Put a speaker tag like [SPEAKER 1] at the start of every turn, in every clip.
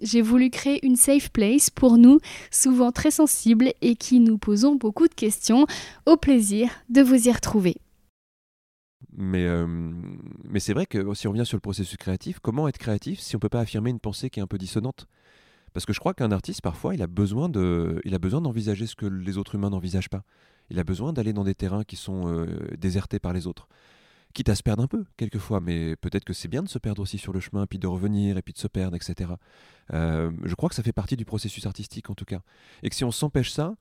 [SPEAKER 1] J'ai voulu créer une safe place pour nous, souvent très sensibles et qui nous posons beaucoup de questions. Au plaisir de vous y retrouver.
[SPEAKER 2] Mais, euh, mais c'est vrai que si on revient sur le processus créatif, comment être créatif si on ne peut pas affirmer une pensée qui est un peu dissonante? Parce que je crois qu'un artiste, parfois, il a besoin de, il a besoin d'envisager ce que les autres humains n'envisagent pas. Il a besoin d'aller dans des terrains qui sont euh, désertés par les autres quitte à se perdre un peu, quelquefois, mais peut-être que c'est bien de se perdre aussi sur le chemin, puis de revenir, et puis de se perdre, etc. Euh, je crois que ça fait partie du processus artistique, en tout cas. Et que si on s'empêche ça,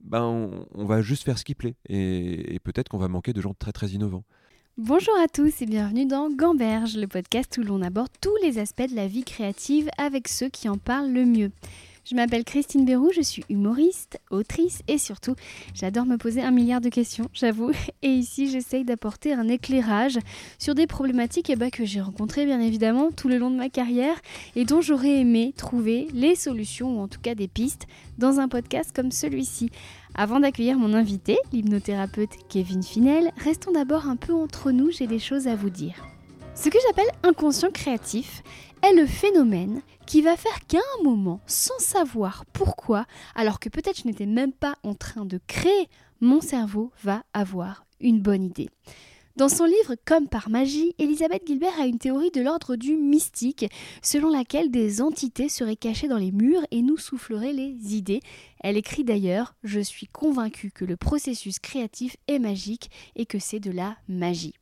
[SPEAKER 2] ben, on, va juste faire ce qui plaît, et, et peut-être qu'on va manquer de gens très très innovants.
[SPEAKER 1] Bonjour à tous et bienvenue dans Gamberge, le podcast où l'on aborde tous les aspects de la vie créative avec ceux qui en parlent le mieux. Je m'appelle Christine Bérou, je suis humoriste, autrice et surtout, j'adore me poser un milliard de questions, j'avoue. Et ici, j'essaye d'apporter un éclairage sur des problématiques eh ben, que j'ai rencontrées bien évidemment tout le long de ma carrière et dont j'aurais aimé trouver les solutions ou en tout cas des pistes dans un podcast comme celui-ci. Avant d'accueillir mon invité, l'hypnothérapeute Kevin Finel, restons d'abord un peu entre nous, j'ai des choses à vous dire. Ce que j'appelle inconscient créatif est le phénomène qui va faire qu'à un moment, sans savoir pourquoi, alors que peut-être je n'étais même pas en train de créer, mon cerveau va avoir une bonne idée. Dans son livre Comme par magie, Elisabeth Gilbert a une théorie de l'ordre du mystique, selon laquelle des entités seraient cachées dans les murs et nous souffleraient les idées. Elle écrit d'ailleurs Je suis convaincue que le processus créatif est magique et que c'est de la magie.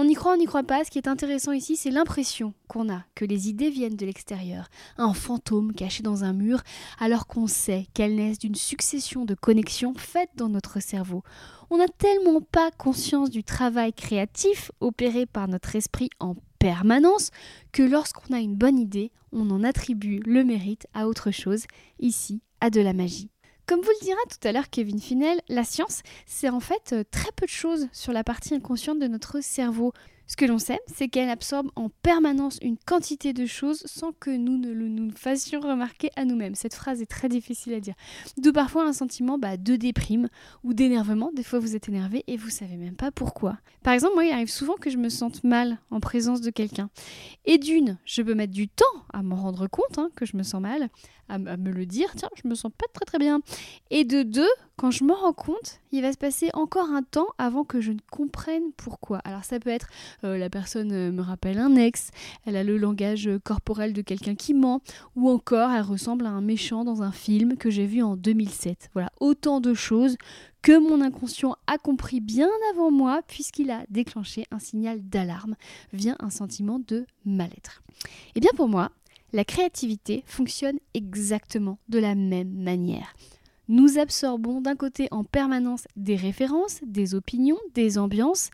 [SPEAKER 1] On y croit, on n'y croit pas. Ce qui est intéressant ici, c'est l'impression qu'on a que les idées viennent de l'extérieur, un fantôme caché dans un mur, alors qu'on sait qu'elles naissent d'une succession de connexions faites dans notre cerveau. On n'a tellement pas conscience du travail créatif opéré par notre esprit en permanence que lorsqu'on a une bonne idée, on en attribue le mérite à autre chose, ici à de la magie. Comme vous le dira tout à l'heure Kevin Finel, la science, c'est en fait euh, très peu de choses sur la partie inconsciente de notre cerveau. Ce que l'on sait, c'est qu'elle absorbe en permanence une quantité de choses sans que nous ne nous fassions remarquer à nous-mêmes. Cette phrase est très difficile à dire. D'où parfois un sentiment bah, de déprime ou d'énervement. Des fois, vous êtes énervé et vous savez même pas pourquoi. Par exemple, moi, il arrive souvent que je me sente mal en présence de quelqu'un. Et d'une, je peux mettre du temps à m'en rendre compte hein, que je me sens mal, à, me le dire, tiens, je me sens pas très très bien. Et de deux, quand je me rends compte, il va se passer encore un temps avant que je ne comprenne pourquoi. Alors ça peut être euh, la personne euh, me rappelle un ex, elle a le langage euh, corporel de quelqu'un qui ment, ou encore elle ressemble à un méchant dans un film que j'ai vu en 2007. Voilà, autant de choses que mon inconscient a compris bien avant moi puisqu'il a déclenché un signal d'alarme, vient un sentiment de mal-être. Et eh bien pour moi, la créativité fonctionne exactement de la même manière. Nous absorbons d'un côté en permanence des références, des opinions, des ambiances,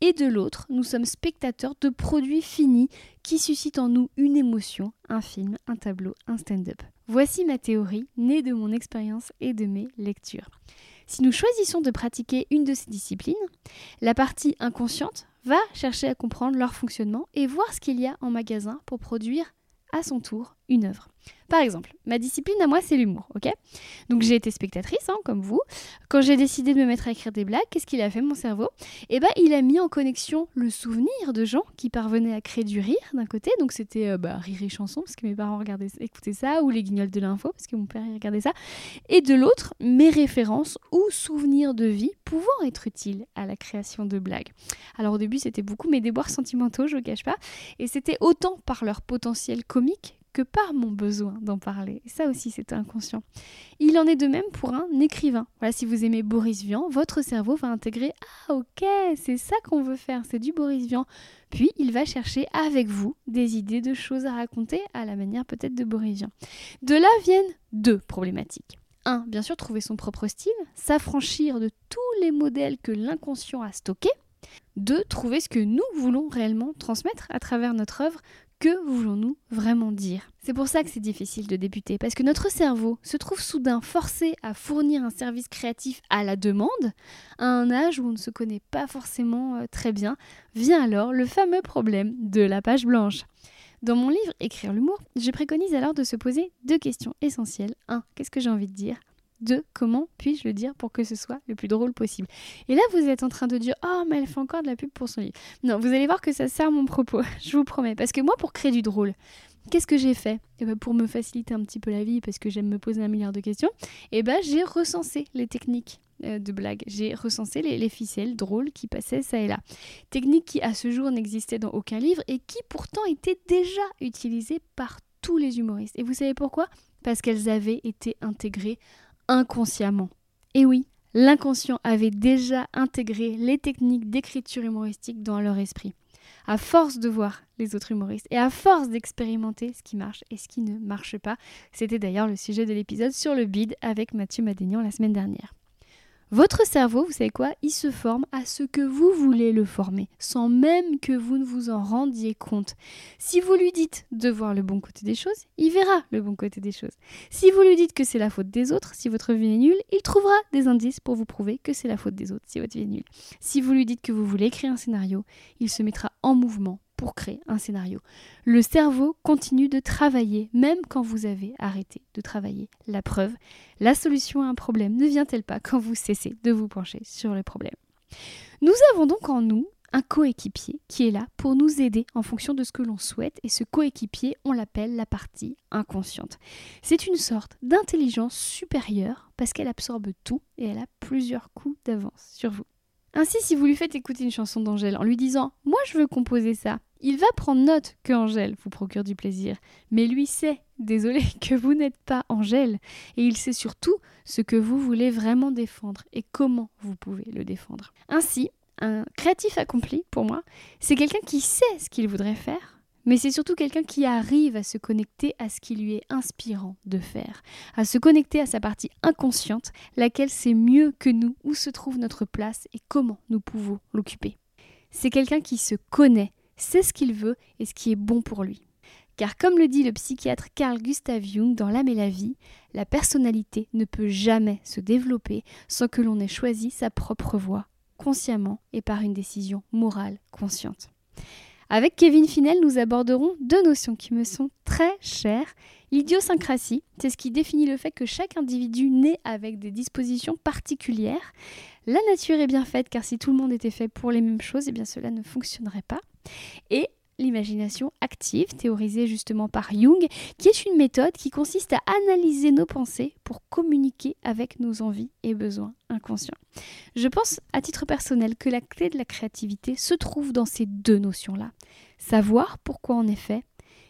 [SPEAKER 1] et de l'autre, nous sommes spectateurs de produits finis qui suscitent en nous une émotion, un film, un tableau, un stand-up. Voici ma théorie, née de mon expérience et de mes lectures. Si nous choisissons de pratiquer une de ces disciplines, la partie inconsciente va chercher à comprendre leur fonctionnement et voir ce qu'il y a en magasin pour produire à son tour une œuvre. Par exemple, ma discipline à moi, c'est l'humour, ok? Donc j'ai été spectatrice, hein, comme vous. Quand j'ai décidé de me mettre à écrire des blagues, qu'est-ce qu'il a fait mon cerveau? Eh ben, il a mis en connexion le souvenir de gens qui parvenaient à créer du rire d'un côté, donc c'était euh, bah, rire et chanson parce que mes parents regardaient, écoutaient ça, ou les guignols de l'info parce que mon père regardait ça, et de l'autre mes références ou souvenirs de vie pouvant être utiles à la création de blagues. Alors au début, c'était beaucoup mes déboires sentimentaux, je ne cache pas, et c'était autant par leur potentiel comique que par mon besoin d'en parler. Et ça aussi, c'est inconscient. Il en est de même pour un écrivain. Voilà, si vous aimez Boris Vian, votre cerveau va intégrer Ah, ok, c'est ça qu'on veut faire, c'est du Boris Vian. Puis il va chercher avec vous des idées de choses à raconter à la manière peut-être de Boris Vian. De là viennent deux problématiques. Un, bien sûr, trouver son propre style, s'affranchir de tous les modèles que l'inconscient a stockés. Deux, trouver ce que nous voulons réellement transmettre à travers notre œuvre Que voulons-nous vraiment dire? C'est pour ça que c'est difficile de débuter, parce que notre cerveau se trouve soudain forcé à fournir un service créatif à la demande, à un âge où on ne se connaît pas forcément euh, très bien, vient alors le fameux problème de la page blanche. Dans mon livre Écrire l'humour, je préconise alors de se poser deux questions essentielles. 1. Qu'est-ce que j'ai envie de dire? De comment puis-je le dire pour que ce soit le plus drôle possible. Et là, vous êtes en train de dire Oh, mais elle fait encore de la pub pour son livre. Non, vous allez voir que ça sert mon propos, je vous promets. Parce que moi, pour créer du drôle, qu'est-ce que j'ai fait? Eh ben, Pour me faciliter un petit peu la vie, parce que j'aime me poser un milliard de questions, eh ben, j'ai recensé les techniques euh, de blague. J'ai recensé les, les, ficelles drôles qui passaient ça et là. Techniques qui, à ce jour, n'existaient dans aucun livre et qui pourtant étaient déjà utilisées par tous les humoristes. Et vous savez pourquoi? Parce qu'elles avaient été intégrées inconsciemment. Et oui, l'inconscient avait déjà intégré les techniques d'écriture humoristique dans leur esprit. À force de voir les autres humoristes et à force d'expérimenter ce qui marche et ce qui ne marche pas, c'était d'ailleurs le sujet de l'épisode sur le bid avec Mathieu Madénian la semaine dernière. Votre cerveau, vous savez quoi? Il se forme à ce que vous voulez le former, sans même que vous ne vous en rendiez compte. Si vous lui dites de voir le bon côté des choses, il verra le bon côté des choses. Si vous lui dites que c'est la faute des autres, si votre vie est nulle, il trouvera des indices pour vous prouver que c'est la faute des autres si votre vie est nulle. Si vous lui dites que vous voulez écrire un scénario, il se mettra en mouvement pour créer un scénario. Le cerveau continue de travailler même quand vous avez arrêté de travailler. La preuve, la solution à un problème ne vient-elle pas quand vous cessez de vous pencher sur le problème? Nous avons donc en nous un coéquipier qui est là pour nous aider en fonction de ce que l'on souhaite et ce coéquipier, on l'appelle la partie inconsciente. C'est une sorte d'intelligence supérieure parce qu'elle absorbe tout et elle a plusieurs coups d'avance sur vous. Ainsi, si vous lui faites écouter une chanson d'Angèle en lui disant Moi je veux composer ça, il va prendre note que Angèle vous procure du plaisir. Mais lui sait, désolé, que vous n'êtes pas Angèle. Et il sait surtout ce que vous voulez vraiment défendre et comment vous pouvez le défendre. Ainsi, un créatif accompli, pour moi, c'est quelqu'un qui sait ce qu'il voudrait faire, mais c'est surtout quelqu'un qui arrive à se connecter à ce qui lui est inspirant de faire, à se connecter à sa partie inconsciente, laquelle sait mieux que nous où se trouve notre place et comment nous pouvons l'occuper. C'est quelqu'un qui se connaît, sait ce qu'il veut et ce qui est bon pour lui. Car comme le dit le psychiatre Carl Gustav Jung dans L'âme et la vie, la personnalité ne peut jamais se développer sans que l'on ait choisi sa propre voie, consciemment et par une décision morale consciente. Avec Kevin Finel, nous aborderons deux notions qui me sont très chères. L'idiosyncrasie, c'est ce qui définit le fait que chaque individu naît avec des dispositions particulières. La nature est bien faite car si tout le monde était fait pour les mêmes choses, eh bien cela ne fonctionnerait pas. Et l'imagination active, théorisée justement par Jung, qui est une méthode qui consiste à analyser nos pensées pour communiquer avec nos envies et besoins inconscients. Je pense à titre personnel que la clé de la créativité se trouve dans ces deux notions-là. Savoir pourquoi est fait,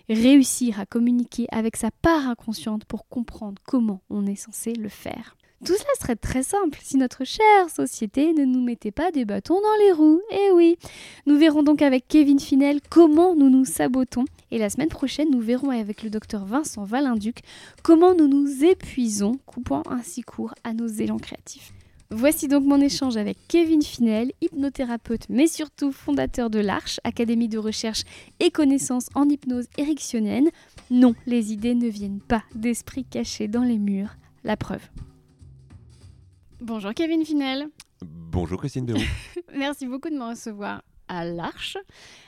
[SPEAKER 1] réussir à communiquer avec sa part inconsciente pour comprendre comment on est censé le faire. Tout cela serait très simple si notre chère société ne nous mettait pas des bâtons dans les roues. Eh oui Nous verrons donc avec Kevin Finel comment nous nous sabotons. Et la semaine prochaine, nous verrons avec le docteur Vincent Valinduc comment nous nous épuisons, coupant ainsi court à nos élans créatifs. Voici donc mon échange avec Kevin Finel, hypnothérapeute mais surtout fondateur de l'Arche, Académie de recherche et connaissances en hypnose érectionnelle. Non, les idées ne viennent pas d'esprits cachés dans les murs. La preuve. Bonjour Kevin Finel.
[SPEAKER 2] Bonjour Christine Béroux.
[SPEAKER 1] Merci beaucoup de me recevoir à l'Arche.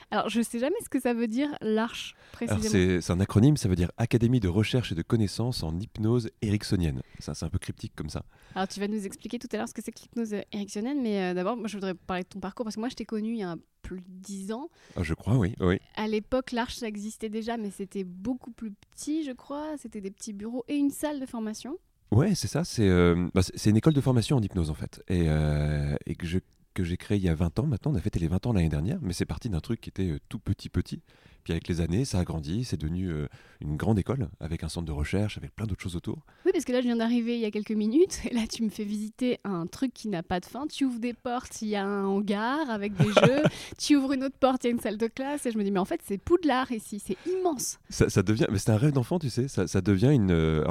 [SPEAKER 1] Alors, je ne sais jamais ce que ça veut dire, l'Arche, précisément.
[SPEAKER 2] C'est un acronyme, ça veut dire Académie de recherche et de connaissances en hypnose ericksonienne. C'est un peu cryptique comme ça.
[SPEAKER 1] Alors, tu vas nous expliquer tout à l'heure ce que c'est que l'hypnose ericksonienne, mais euh, d'abord, moi, je voudrais parler de ton parcours, parce que moi, je t'ai connu il y a plus de dix ans.
[SPEAKER 2] Ah, je crois, oui. oui.
[SPEAKER 1] À l'époque, l'Arche, ça existait déjà, mais c'était beaucoup plus petit, je crois. C'était des petits bureaux et une salle de formation.
[SPEAKER 2] Ouais, c'est ça. C'est euh, bah, une école de formation en hypnose, en fait. Et, euh, que que j'ai créé il y a 20 ans maintenant. On a fêté les 20 ans l'année dernière, mais c'est parti d'un truc qui était euh, tout petit petit. Puis avec les années, ça a grandi, c'est devenu euh, une grande école avec un centre de recherche, avec plein d'autres choses autour.
[SPEAKER 1] Oui, parce que là, je viens d'arriver il y a quelques minutes, et là, tu me fais visiter un truc qui n'a pas de fin. Tu ouvres des portes, il y a un hangar avec des jeux. Tu ouvres une autre porte, il y a une salle de classe, et je me dis, mais en fait, c'est Poudlard ici, c'est immense.
[SPEAKER 2] Ça, ça devient, mais c'est un rêve d'enfant, tu sais. Ça, ça devient une, euh,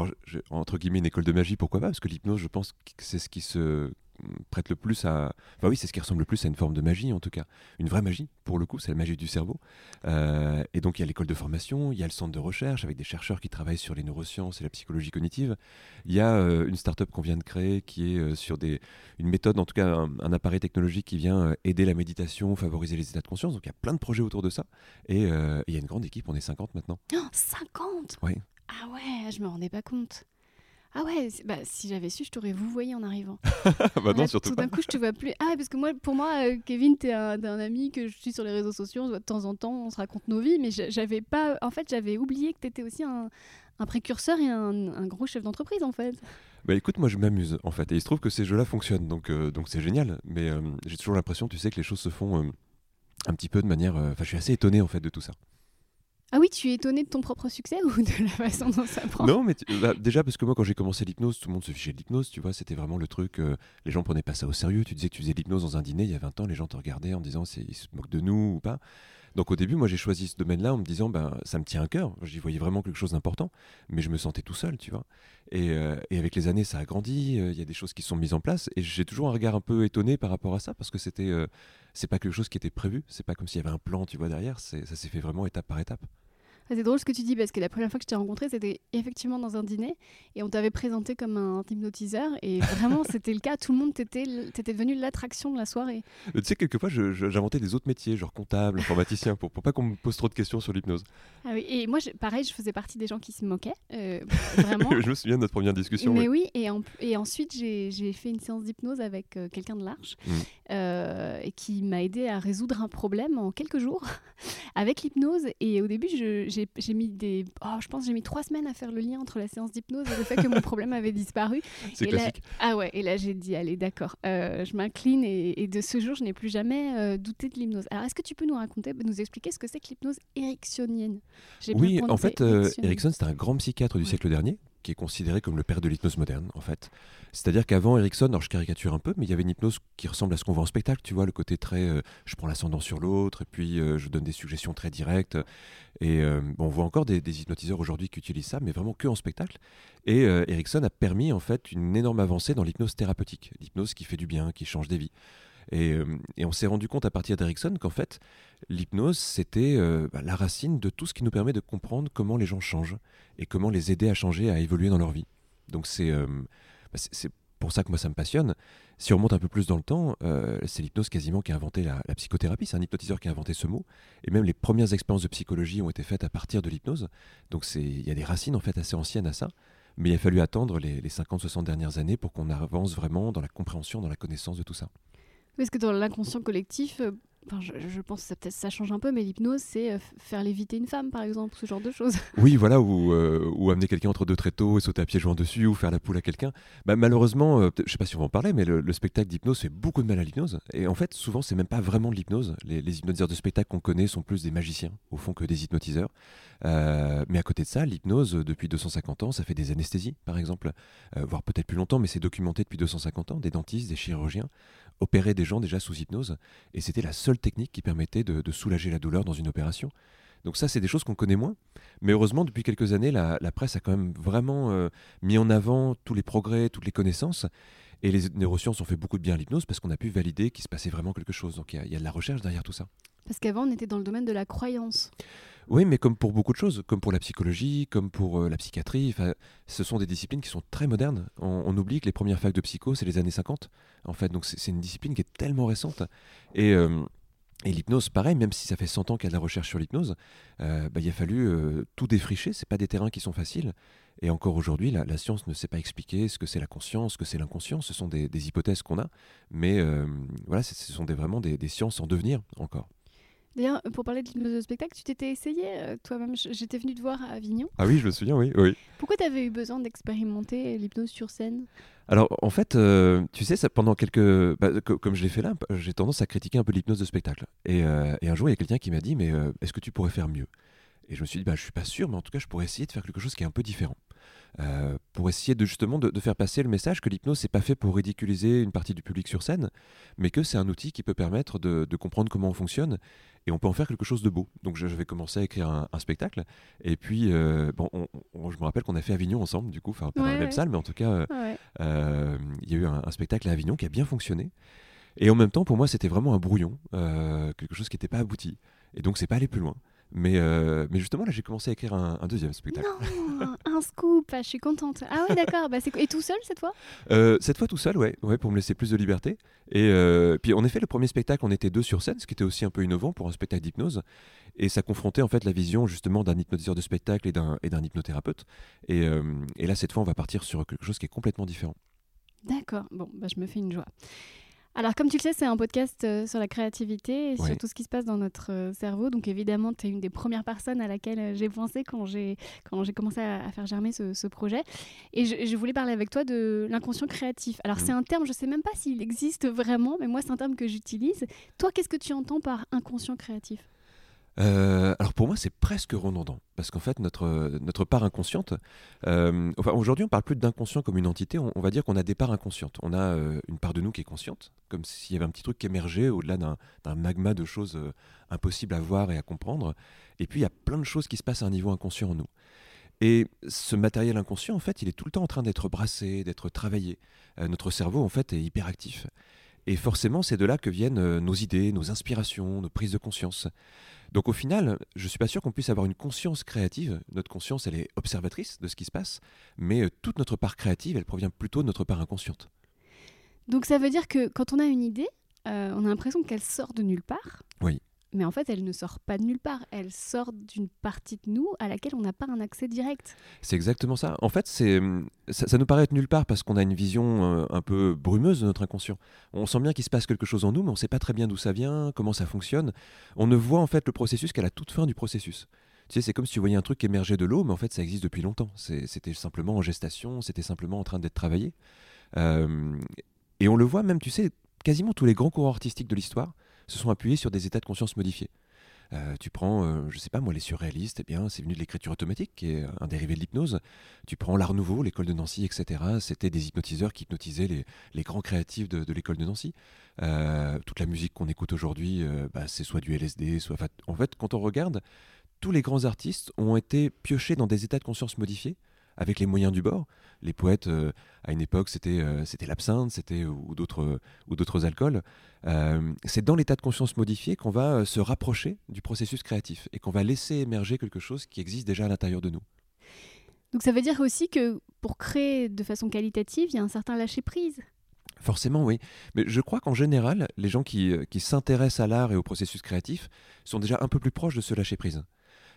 [SPEAKER 2] entre guillemets, une école de magie, pourquoi pas Parce que l'hypnose, je pense que c'est ce qui se prête le plus à. Enfin, oui, c'est ce qui ressemble le plus à une forme de magie, en tout cas. Une vraie magie, pour le coup, c'est la magie du cerveau. Euh, et donc, il y a l'école de formation, il y a le centre de recherche avec des chercheurs qui travaillent sur les neurosciences et la psychologie cognitive. Il y a euh, une start-up qu'on vient de créer qui est euh, sur des, une méthode, en tout cas, un, appareil technologique qui vient aider la méditation, favoriser les états de conscience. Donc, il y a plein de projets autour de ça. Et il y a une grande équipe, on est 50 maintenant.
[SPEAKER 1] Oh, 50
[SPEAKER 2] Oui.
[SPEAKER 1] Ah ouais, je me rendais pas compte. Ah ouais, bah, si j'avais su, je t'aurais vous voyé en arrivant.
[SPEAKER 2] bah non, surtout
[SPEAKER 1] tout d'un coup, je te vois plus. Ah, parce que moi, pour moi, euh, Kevin, t'es un, un, ami que je suis sur les réseaux sociaux, on se voit de temps en temps, on se raconte nos vies, mais j'avais pas. En fait, j'avais oublié que t'étais aussi un, un, précurseur et un, gros chef d'entreprise, en fait.
[SPEAKER 2] Bah écoute, moi je m'amuse en fait, et il se trouve que ces jeux-là fonctionnent, donc euh, donc c'est génial. Mais euh, j'ai toujours l'impression, tu sais, que les choses se font un petit peu de manière. Enfin, je suis assez étonné en fait de tout ça.
[SPEAKER 1] Ah oui, tu es étonné de ton propre succès ou de la façon dont ça prend
[SPEAKER 2] Non, mais bah, déjà parce que moi quand j'ai commencé l'hypnose, tout le monde se fichait de l'hypnose, tu vois, c'était vraiment le truc, euh, les gens prenaient pas ça au sérieux, tu disais que tu faisais l'hypnose dans un dîner il y a 20 ans, les gens te regardaient en disant ils se moquent de nous ou pas. Donc au début, moi j'ai choisi ce domaine-là en me disant ben ça me tient à cœur, j'y voyais vraiment quelque chose d'important, mais je me sentais tout seul, tu vois. Et, euh, avec les années, ça a grandi, euh, il y a des choses qui sont mises en place, et j'ai toujours un regard un peu étonné par rapport à ça parce que c'était c'est pas quelque chose qui était prévu, c'est pas comme s'il y avait un plan, tu vois derrière, ça s'est fait vraiment étape par étape.
[SPEAKER 1] C'est drôle ce que tu dis parce que la première fois que je t'ai rencontré, c'était effectivement dans un dîner et on t'avait présenté comme un hypnotiseur et vraiment c'était le cas. Tout le monde t'était devenu l'attraction de la soirée.
[SPEAKER 2] Euh, tu sais, quelquefois j'inventais des autres métiers, genre comptable, informaticien, pour, pour pas qu'on me pose trop de questions sur l'hypnose.
[SPEAKER 1] Ah oui, et moi pareil, je faisais partie des gens qui se moquaient. Euh, vraiment.
[SPEAKER 2] je me souviens de notre première discussion.
[SPEAKER 1] Mais oui, et, et ensuite j'ai fait une séance d'hypnose avec euh, quelqu'un de l'Arche mmh. qui m'a aidé à résoudre un problème en quelques jours avec l'hypnose. Et au début, je j'ai mis des. Oh, je pense j'ai mis trois semaines à faire le lien entre la séance d'hypnose et le fait que mon problème avait disparu.
[SPEAKER 2] C'est classique.
[SPEAKER 1] ah ouais, et là j'ai dit, allez, d'accord, euh, je m'incline et, de ce jour, je n'ai plus jamais euh, douté de l'hypnose. Alors, est-ce que tu peux nous raconter, nous expliquer ce que c'est que l'hypnose ericksonienne?
[SPEAKER 2] Oui, en fait, euh, Erickson, c'était un grand psychiatre du siècle dernier qui est considéré comme le père de l'hypnose moderne, en fait. C'est-à-dire qu'avant Erickson, alors je caricature un peu, mais il y avait une hypnose qui ressemble à ce qu'on voit en spectacle, tu vois, le côté très euh, je prends l'ascendant sur l'autre, et puis euh, je donne des suggestions très directes. Et euh, bon, on voit encore des, hypnotiseurs aujourd'hui qui utilisent ça, mais vraiment que en spectacle. Et Erickson a permis en fait une énorme avancée dans l'hypnose thérapeutique, l'hypnose qui fait du bien, qui change des vies. Et, et on s'est rendu compte à partir d'Erickson qu'en fait, l'hypnose, c'était bah, la racine de tout ce qui nous permet de comprendre comment les gens changent et comment les aider à changer, à évoluer dans leur vie. Donc c'est bah, c'est pour ça que moi ça me passionne. Si on remonte un peu plus dans le temps, euh, c'est l'hypnose quasiment qui a inventé la, psychothérapie. C'est un hypnotiseur qui a inventé ce mot. Et même les premières expériences de psychologie ont été faites à partir de l'hypnose. Donc il y a des racines en fait assez anciennes à ça. Mais il a fallu attendre les, les 50-60 dernières années pour qu'on avance vraiment dans la compréhension, dans la connaissance de tout ça.
[SPEAKER 1] Est-ce que dans l'inconscient collectif, euh, je, pense que ça, change un peu, mais l'hypnose, c'est euh, faire léviter une femme, par exemple, ce genre de choses.
[SPEAKER 2] Oui, voilà, ou, euh, ou amener quelqu'un entre deux tréteaux et sauter à pieds joints dessus, ou faire la poule à quelqu'un. Bah, malheureusement, je sais pas si on va en parler, mais le, spectacle d'hypnose fait beaucoup de mal à l'hypnose. Et en fait, souvent, c'est même pas vraiment de l'hypnose. Les, hypnotiseurs de spectacle qu'on connaît sont plus des magiciens, au fond, que des hypnotiseurs. mais à côté de ça, l'hypnose, depuis 250 ans, ça fait des anesthésies, par exemple, voire peut-être plus longtemps, mais c'est documenté depuis 250 ans, des dentistes, des chirurgiens opérer des gens déjà sous hypnose, et c'était la seule technique qui permettait de, soulager la douleur dans une opération. Donc ça, c'est des choses qu'on connaît moins. Mais heureusement, depuis quelques années, la, presse a quand même vraiment euh, mis en avant tous les progrès, toutes les connaissances. Et les neurosciences ont fait beaucoup de bien à l'hypnose parce qu'on a pu valider qu'il se passait vraiment quelque chose. Donc il y, a de la recherche derrière tout ça.
[SPEAKER 1] Parce qu'avant, on était dans le domaine de la croyance.
[SPEAKER 2] Oui, mais comme pour beaucoup de choses, comme pour la psychologie, comme pour euh, la psychiatrie, ce sont des disciplines qui sont très modernes. On, oublie que les premières facs de psycho, c'est les années 50, en fait. Donc c'est une discipline qui est tellement récente. Et, euh, et l'hypnose, pareil, même si ça fait 100 ans qu'il y a de la recherche sur l'hypnose, euh, bah, il a fallu tout défricher. C'est pas des terrains qui sont faciles. Et encore aujourd'hui, la, science ne sait pas expliquer ce que c'est la conscience, ce que c'est l'inconscient. Ce sont des, hypothèses qu'on a. Mais voilà, ce sont des, vraiment des sciences en devenir encore.
[SPEAKER 1] D'ailleurs, pour parler de l'hypnose de spectacle, tu t'étais essayé euh, toi-même. J'étais venue te voir à Avignon.
[SPEAKER 2] Ah oui, je me souviens, oui. oui.
[SPEAKER 1] Pourquoi tu avais eu besoin d'expérimenter l'hypnose sur scène?
[SPEAKER 2] Alors, en fait, euh, tu sais, ça, pendant quelques. Bah, comme je l'ai fait là, j'ai tendance à critiquer un peu l'hypnose de spectacle. Et, euh, un jour, il y a quelqu'un qui m'a dit Mais est-ce que tu pourrais faire mieux? Et je me suis dit bah, Je suis pas sûr, mais en tout cas, je pourrais essayer de faire quelque chose qui est un peu différent. Pour essayer de justement de, faire passer le message que l'hypnose n'est pas fait pour ridiculiser une partie du public sur scène, mais que c'est un outil qui peut permettre de, comprendre comment on fonctionne et on peut en faire quelque chose de beau. Donc je, vais commencer à écrire un, spectacle et puis bon, je me rappelle qu'on a fait Avignon ensemble du coup, enfin pas dans la même salle, mais en tout cas il y a eu un, un spectacle à Avignon qui a bien fonctionné. Et en même temps, pour moi, c'était vraiment un brouillon, quelque chose qui n'était pas abouti. Et donc, c'est pas aller plus loin. Mais, euh, mais justement, là, j'ai commencé à écrire un, deuxième spectacle.
[SPEAKER 1] Non, un scoop, ah, je suis contente. Ah ouais, d'accord. Bah, et tout seul cette fois?
[SPEAKER 2] Euh, Cette fois tout seul, ouais, ouais, pour me laisser plus de liberté. Et euh, puis, en effet, le premier spectacle, on était deux sur scène, ce qui était aussi un peu innovant pour un spectacle d'hypnose. Et ça confrontait en fait la vision justement d'un hypnotiseur de spectacle et d'un, et d'un hypnothérapeute. Et, et là, cette fois, on va partir sur quelque chose qui est complètement différent.
[SPEAKER 1] D'accord. Bon, bah, je me fais une joie. Alors, comme tu le sais, c'est un podcast euh, sur la créativité et sur tout ce qui se passe dans notre euh, cerveau. Donc, évidemment, tu es une des premières personnes à laquelle euh, j'ai pensé quand j'ai commencé à, faire germer ce, projet. Et je, voulais parler avec toi de l'inconscient créatif. Alors, mmh. c'est un terme, je ne sais même pas s'il existe vraiment, mais moi, c'est un terme que j'utilise. Toi, qu'est-ce que tu entends par inconscient créatif?
[SPEAKER 2] Euh, alors pour moi, c'est presque redondant, parce qu'en fait, notre, notre part inconsciente, euh, enfin, aujourd'hui, on parle plus d'inconscient comme une entité, on, va dire qu'on a des parts inconscientes. On a euh, une part de nous qui est consciente, comme s'il y avait un petit truc qui émergeait au-delà d'un magma de choses impossibles à voir et à comprendre. Et puis, il y a plein de choses qui se passent à un niveau inconscient en nous. Et ce matériel inconscient, en fait, il est tout le temps en train d'être brassé, d'être travaillé. notre cerveau, en fait, est hyperactif. Et forcément, c'est de là que viennent nos idées, nos inspirations, nos prises de conscience. Donc au final, je ne suis pas sûr qu'on puisse avoir une conscience créative. Notre conscience, elle est observatrice de ce qui se passe, mais euh, toute notre part créative, elle provient plutôt de notre part inconsciente.
[SPEAKER 1] Donc ça veut dire que quand on a une idée, euh, on a l'impression qu'elle sort de nulle part.
[SPEAKER 2] Oui
[SPEAKER 1] mais en fait, elle ne sort pas de nulle part. Elle sort d'une partie de nous à laquelle on n'a pas un accès direct.
[SPEAKER 2] C'est exactement ça. En fait, c'est ça, nous paraît être nulle part parce qu'on a une vision euh, un peu brumeuse de notre inconscient. On sent bien qu'il se passe quelque chose en nous, mais on ne sait pas très bien d'où ça vient, comment ça fonctionne. On ne voit en fait le processus qu'à la toute fin du processus. Tu sais, c'est comme si tu voyais un truc émerger de l'eau, mais en fait, ça existe depuis longtemps. C'était simplement en gestation, c'était simplement en train d'être travaillé. Euh, et on le voit même, tu sais, quasiment tous les grands courants artistiques de l'histoire se sont appuyés sur des états de conscience modifiés. Euh, tu prends, euh, je sais pas moi, les surréalistes, eh bien, c'est venu de l'écriture automatique, qui est un dérivé de l'hypnose. Tu prends l'Art Nouveau, l'école de Nancy, etc. C'était des hypnotiseurs qui hypnotisaient les, grands créatifs de, l'école de Nancy. Euh, toute la musique qu'on écoute aujourd'hui, bah, c'est soit du LSD, soit. En fait, quand on regarde, tous les grands artistes ont été piochés dans des états de conscience modifiés avec les moyens du bord. Les poètes, euh, à une époque, c'était euh, c'était l'absinthe, c'était ou d'autres ou d'autres alcools. Euh, c'est dans l'état de conscience modifié qu'on va se rapprocher du processus créatif et qu'on va laisser émerger quelque chose qui existe déjà à l'intérieur de nous.
[SPEAKER 1] Donc ça veut dire aussi que pour créer de façon qualitative, il y a un certain lâcher prise.
[SPEAKER 2] Forcément, oui. Mais je crois qu'en général, les gens qui, qui s'intéressent à l'art et au processus créatif sont déjà un peu plus proches de ce lâcher prise.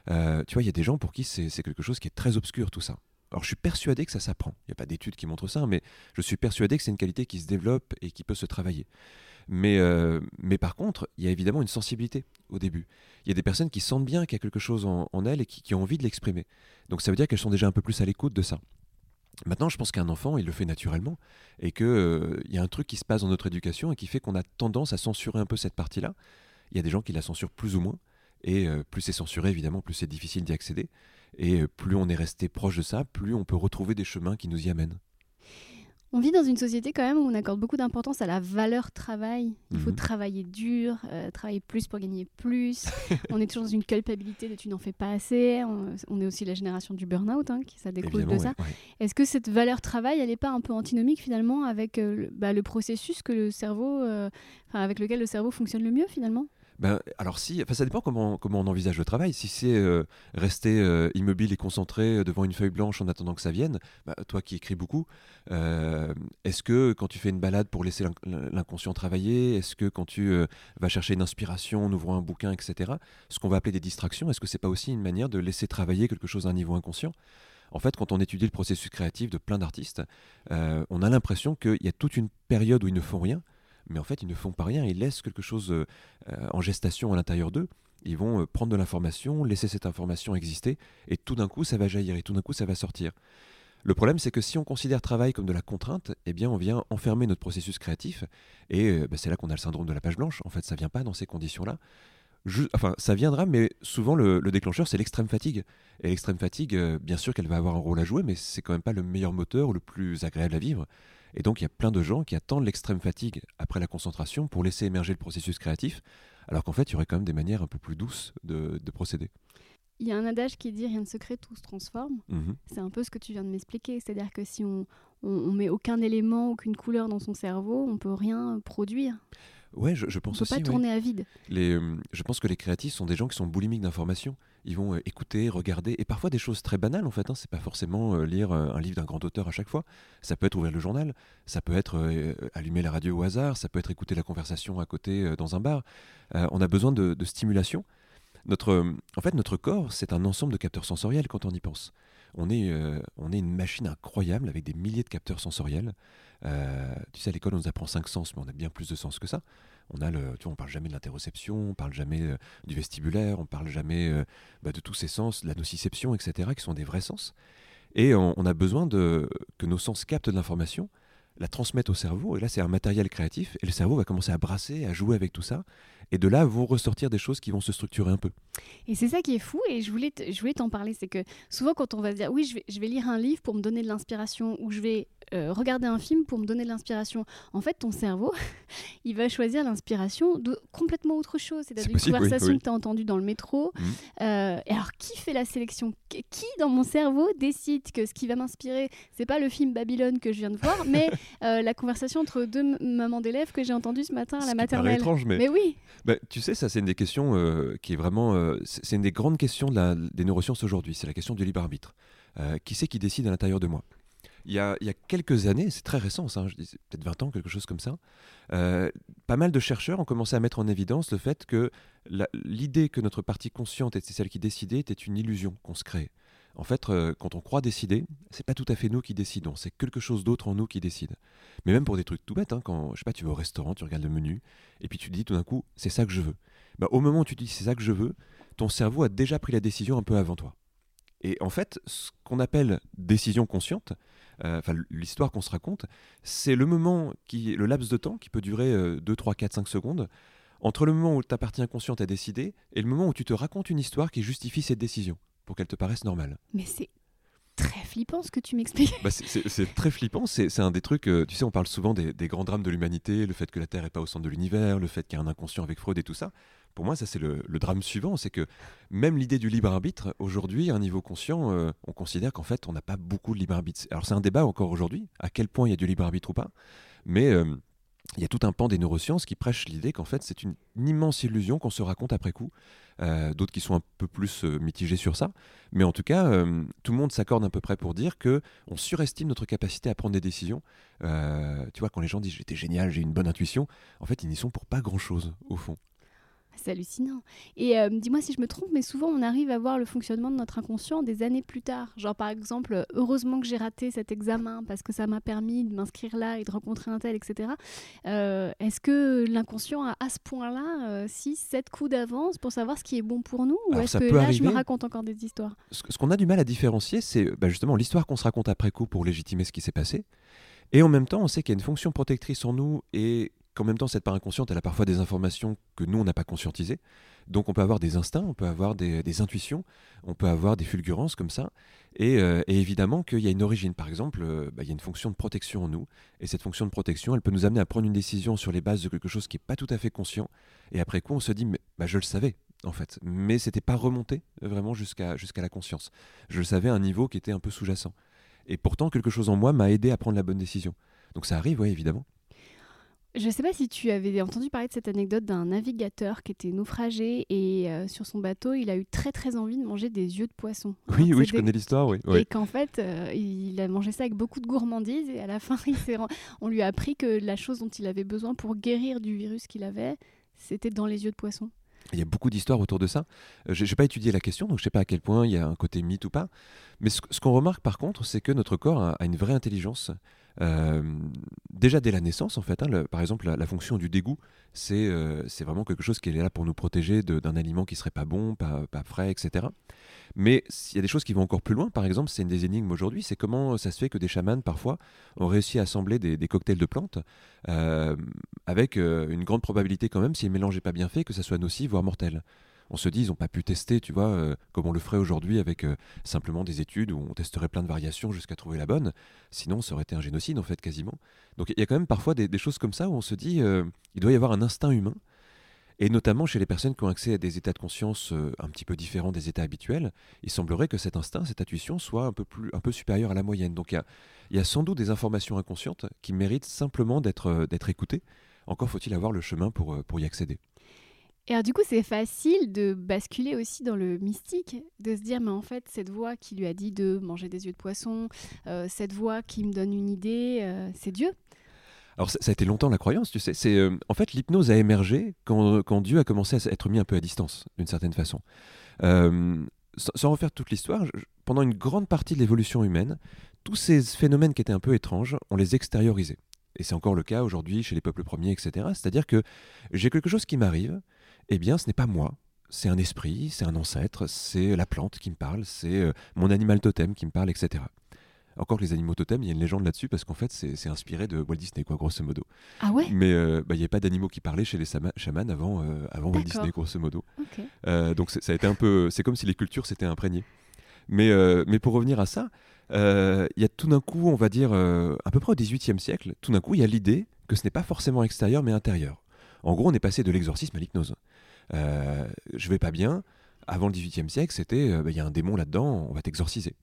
[SPEAKER 2] tu vois, il y a des gens pour qui c'est quelque chose qui est très obscur, tout ça. Alors je suis persuadé que ça s'apprend. Il n'y a pas d'études qui montrent ça, mais je suis persuadé que c'est une qualité qui se développe et qui peut se travailler. Mais, euh, mais par contre, il y a évidemment une sensibilité au début. Il y a des personnes qui sentent bien qu'il y a quelque chose en, elles et qui, ont envie de l'exprimer. Donc ça veut dire qu'elles sont déjà un peu plus à l'écoute de ça. Maintenant, je pense qu'un enfant, il le fait naturellement et qu'il euh, y a un truc qui se passe dans notre éducation et qui fait qu'on a tendance à censurer un peu cette partie-là. Il y a des gens qui la censurent plus ou moins. Et euh, plus c'est censuré, évidemment, plus c'est difficile d'y accéder. Et euh, plus on est resté proche de ça, plus on peut retrouver des chemins qui nous y amènent.
[SPEAKER 1] On vit dans une société quand même où on accorde beaucoup d'importance à la valeur travail. Il faut mhm. travailler dur, euh, travailler plus pour gagner plus. on est toujours dans une culpabilité de tu n'en fais pas assez. On, est aussi la génération du burn-out, hein, qui ça découle de ça. Est-ce que cette valeur travail, elle n'est pas un peu antinomique finalement avec le, bah, le, processus que le cerveau, avec lequel le cerveau fonctionne le mieux finalement?
[SPEAKER 2] Ben, alors si, ça dépend comment, comment on envisage le travail. Si c'est euh, rester euh, immobile et concentré euh, devant une feuille blanche en attendant que ça vienne, bah, toi qui écris beaucoup, est-ce que quand tu fais une balade pour laisser l'inconscient travailler, est-ce que quand tu vas chercher une inspiration en ouvrant un bouquin, etc., ce qu'on va appeler des distractions, est-ce que c'est pas aussi une manière de laisser travailler quelque chose à un niveau inconscient? En fait, quand on étudie le processus créatif de plein d'artistes, on a l'impression qu'il y a toute une période où ils ne font rien, mais en fait, ils ne font pas rien, ils laissent quelque chose euh, euh, en gestation à l'intérieur d'eux. Ils vont euh, prendre de l'information, laisser cette information exister, et tout d'un coup, ça va jaillir, et tout d'un coup, ça va sortir. Le problème, c'est que si on considère travail comme de la contrainte, eh bien, on vient enfermer notre processus créatif, et bah, c'est là qu'on a le syndrome de la page blanche. En fait, ça vient pas dans ces conditions-là. enfin, ça viendra, mais souvent le, déclencheur, c'est l'extrême fatigue. Et l'extrême fatigue, bien sûr qu'elle va avoir un rôle à jouer, mais c'est quand même pas le meilleur moteur ou le plus agréable à vivre. Et donc, il y a plein de gens qui attendent l'extrême fatigue après la concentration pour laisser émerger le processus créatif, alors qu'en fait, il y aurait quand même des manières un peu plus douces de, procéder.
[SPEAKER 1] Il y a un adage qui dit rien de secret, tout se transforme. Mhm. C'est un peu ce que tu viens de m'expliquer. C'est-à-dire que si on, on, met aucun élément, aucune couleur dans son cerveau, on peut rien produire.
[SPEAKER 2] Ouais, je, pense
[SPEAKER 1] aussi.
[SPEAKER 2] On
[SPEAKER 1] peut pas tourner à vide.
[SPEAKER 2] Les, euh, je pense que les créatifs sont des gens qui sont boulimiques d'informations. Ils vont euh, écouter, regarder, et parfois des choses très banales en fait. Hein. C'est pas forcément euh, lire un livre d'un grand auteur à chaque fois. Ça peut être ouvrir le journal, ça peut être allumer la radio au hasard, ça peut être écouter la conversation à côté dans un bar. on a besoin de, stimulation. Notre, en fait, notre corps, c'est un ensemble de capteurs sensoriels quand on y pense. On est, une machine incroyable avec des milliers de capteurs sensoriels. Euh, tu sais, à l'école, on nous apprend cinq sens, mais on a bien plus de sens que ça. On a le, tu vois, on parle jamais de l'interoception, on parle jamais euh, du vestibulaire, on parle jamais euh, bah, de tous ces sens, la nociception, etc., qui sont des vrais sens. Et on, a besoin de que nos sens captent de l'information, la transmettent au cerveau. Et là, c'est un matériel créatif, et le cerveau va commencer à brasser, à jouer avec tout ça. Et de là vont ressortir des choses qui vont se structurer un peu.
[SPEAKER 1] Et c'est ça qui est fou, et je voulais, je voulais t'en parler, c'est que souvent quand on va se dire, oui, je vais, je vais lire un livre pour me donner de l'inspiration, ou je vais euh, regarder un film pour me donner de l'inspiration. En fait, ton cerveau, il va choisir l'inspiration de complètement autre chose. C'est-à-dire une conversation que tu as entendue dans le métro. Mmh. Euh, et alors, qui fait la sélection? Qui, dans mon cerveau, décide que ce qui va m'inspirer, c'est pas le film Babylone que je viens de voir, mais euh, la conversation entre deux mamans d'élèves que j'ai entendue ce matin à la maternelle?
[SPEAKER 2] étrange, mais...
[SPEAKER 1] mais oui
[SPEAKER 2] bah, Tu sais, ça, c'est une des questions qui est vraiment. c'est une des grandes questions de la, des neurosciences aujourd'hui. C'est la question du libre arbitre. qui c'est qui décide à l'intérieur de moi? Il y, a, quelques années, c'est très récent, ça, hein, dis peut-être 20 ans, quelque chose comme ça, euh, pas mal de chercheurs ont commencé à mettre en évidence le fait que l'idée que notre partie consciente était celle qui décidait était une illusion qu'on se crée. En fait, euh, quand on croit décider, c'est pas tout à fait nous qui décidons, c'est quelque chose d'autre en nous qui décide. Mais même pour des trucs tout bêtes, hein, quand je sais pas, tu vas au restaurant, tu regardes le menu, et puis tu dis tout d'un coup, c'est ça que je veux. Bah, au moment où tu dis c'est ça que je veux, ton cerveau a déjà pris la décision un peu avant toi. Et en fait, ce qu'on appelle décision consciente, euh, l'histoire qu'on se raconte, c'est le moment, qui, le laps de temps qui peut durer 2, 3, 4, 5 secondes, entre le moment où ta partie inconsciente a décidé et le moment où tu te racontes une histoire qui justifie cette décision, pour qu'elle te paraisse normale.
[SPEAKER 1] Mais c'est très flippant ce que tu m'expliques.
[SPEAKER 2] Bah, c'est très flippant, c'est un des trucs, euh, tu sais, on parle souvent des, des, grands drames de l'humanité, le fait que la Terre n'est pas au centre de l'univers, le fait qu'il y a un inconscient avec Freud et tout ça pour moi, ça c'est le, drame suivant, c'est que même l'idée du libre arbitre, aujourd'hui, à un niveau conscient, euh, on considère qu'en fait, on n'a pas beaucoup de libre arbitre. Alors c'est un débat encore aujourd'hui, à quel point il y a du libre arbitre ou pas, mais euh, il y a tout un pan des neurosciences qui prêchent l'idée qu'en fait, c'est une, immense illusion qu'on se raconte après coup. Euh, d'autres qui sont un peu plus mitigés sur ça, mais en tout cas, tout le monde s'accorde à peu près pour dire que on surestime notre capacité à prendre des décisions. tu vois, quand les gens disent j'étais génial, j'ai une bonne intuition, en fait, ils n'y sont pour pas grand chose au fond.
[SPEAKER 1] C'est hallucinant. Et euh, dis-moi si je me trompe, mais souvent on arrive à voir le fonctionnement de notre inconscient des années plus tard. Genre par exemple, heureusement que j'ai raté cet examen parce que ça m'a permis de m'inscrire là et de rencontrer un tel, etc. Euh, est-ce que l'inconscient a à ce point-là 6, euh, 7 coups d'avance pour savoir ce qui est bon pour nous Ou est-ce que là je me raconte encore des histoires?
[SPEAKER 2] Ce qu'on a du mal à différencier, c'est bah, justement l'histoire qu'on se raconte après coup pour légitimer ce qui s'est passé. Et en même temps, on sait qu'il y a une fonction protectrice en nous et qu'en même temps, cette part inconsciente, elle a parfois des informations que nous, on n'a pas conscientisées. Donc on peut avoir des instincts, on peut avoir des, intuitions, on peut avoir des fulgurances comme ça. Et, euh, évidemment qu'il y a une origine. Par exemple, euh, bah, il y a une fonction de protection en nous. Et cette fonction de protection, elle peut nous amener à prendre une décision sur les bases de quelque chose qui n'est pas tout à fait conscient. Et après coup, on se dit, mais bah, je le savais, en fait. Mais c'était pas remonté vraiment jusqu'à jusqu'à la conscience. Je le savais à un niveau qui était un peu sous-jacent. Et pourtant, quelque chose en moi m'a aidé à prendre la bonne décision. Donc ça arrive, oui, évidemment.
[SPEAKER 1] Je ne sais pas si tu avais entendu parler de cette anecdote d'un navigateur qui était naufragé et euh, sur son bateau, il a eu très très envie de manger des yeux de poisson.
[SPEAKER 2] Oui, oui, je connais l'histoire, oui.
[SPEAKER 1] Et qu'en fait, euh, il a mangé ça avec beaucoup de gourmandise et à la fin, on lui a appris que la chose dont il avait besoin pour guérir du virus qu'il avait, c'était dans les yeux de poisson.
[SPEAKER 2] Il y a beaucoup d'histoires autour de ça. Euh, je n'ai pas étudié la question, donc je ne sais pas à quel point il y a un côté mythe ou pas. Mais ce, qu'on remarque par contre, c'est que notre corps a, une vraie intelligence. Déjà dès la naissance, en fait, hein, par exemple, la, fonction du dégoût, c'est vraiment quelque chose qui est là pour nous protéger d'un aliment qui serait pas bon, pas, frais, etc. Mais il y a des choses qui vont encore plus loin. Par exemple, c'est une des énigmes aujourd'hui, c'est comment ça se fait que des chamans, parfois, ont réussi à assembler des, cocktails de plantes euh, avec euh, une grande probabilité quand même, si le mélange n'est pas bien fait, que ça soit nocif, voire mortel. On se dit, ils n'ont pas pu tester, tu vois, euh, comme on le ferait aujourd'hui avec simplement des études où on testerait plein de variations jusqu'à trouver la bonne. Sinon, ça aurait été un génocide, en fait, quasiment. Donc il y a quand même parfois des, choses comme ça où on se dit, il doit y avoir un instinct humain et notamment chez les personnes qui ont accès à des états de conscience euh, un petit peu différents des états habituels, il semblerait que cet instinct, cette intuition soit un peu, plus, un peu supérieur à la moyenne. Donc il y a, sans doute des informations inconscientes qui méritent simplement d'être euh, écoutées. Encore faut-il avoir le chemin pour, euh, pour y accéder.
[SPEAKER 1] Et alors du coup, c'est facile de basculer aussi dans le mystique, de se dire, mais en fait, cette voix qui lui a dit de manger des yeux de poisson, cette voix qui me donne une idée, c'est Dieu.
[SPEAKER 2] Alors ça, a été longtemps la croyance, tu sais. Euh, en fait l'hypnose a émergé quand, quand, Dieu a commencé à être mis un peu à distance, d'une certaine façon. Euh, sans, refaire toute l'histoire, pendant une grande partie de l'évolution humaine, tous ces phénomènes qui étaient un peu étranges, on les extériorisait. Et c'est encore le cas aujourd'hui chez les peuples premiers, etc. C'est-à-dire que j'ai quelque chose qui m'arrive, eh bien ce n'est pas moi, c'est un esprit, c'est un ancêtre, c'est la plante qui me parle, c'est euh, mon animal totem qui me parle, etc. Encore que les animaux totems, il y a une légende là-dessus parce qu'en fait, c'est inspiré de Walt Disney, quoi, grosso modo.
[SPEAKER 1] Ah ouais?
[SPEAKER 2] Mais euh, bah, il n'y avait pas d'animaux qui parlaient chez les chamans avant, euh, avant Walt Disney, grosso modo. Euh, donc ça a été un peu. C'est comme si les cultures s'étaient imprégnées. Mais, mais pour revenir à ça, il y a tout d'un coup, on va dire, à peu près au XVIIIe siècle, tout d'un coup, il y a l'idée que ce n'est pas forcément extérieur mais intérieur. En gros, on est passé de l'exorcisme à l'hypnose. Je vais pas bien. Avant le XVIIIe siècle, c'était bah, il y a un démon là-dedans, on va t'exorciser.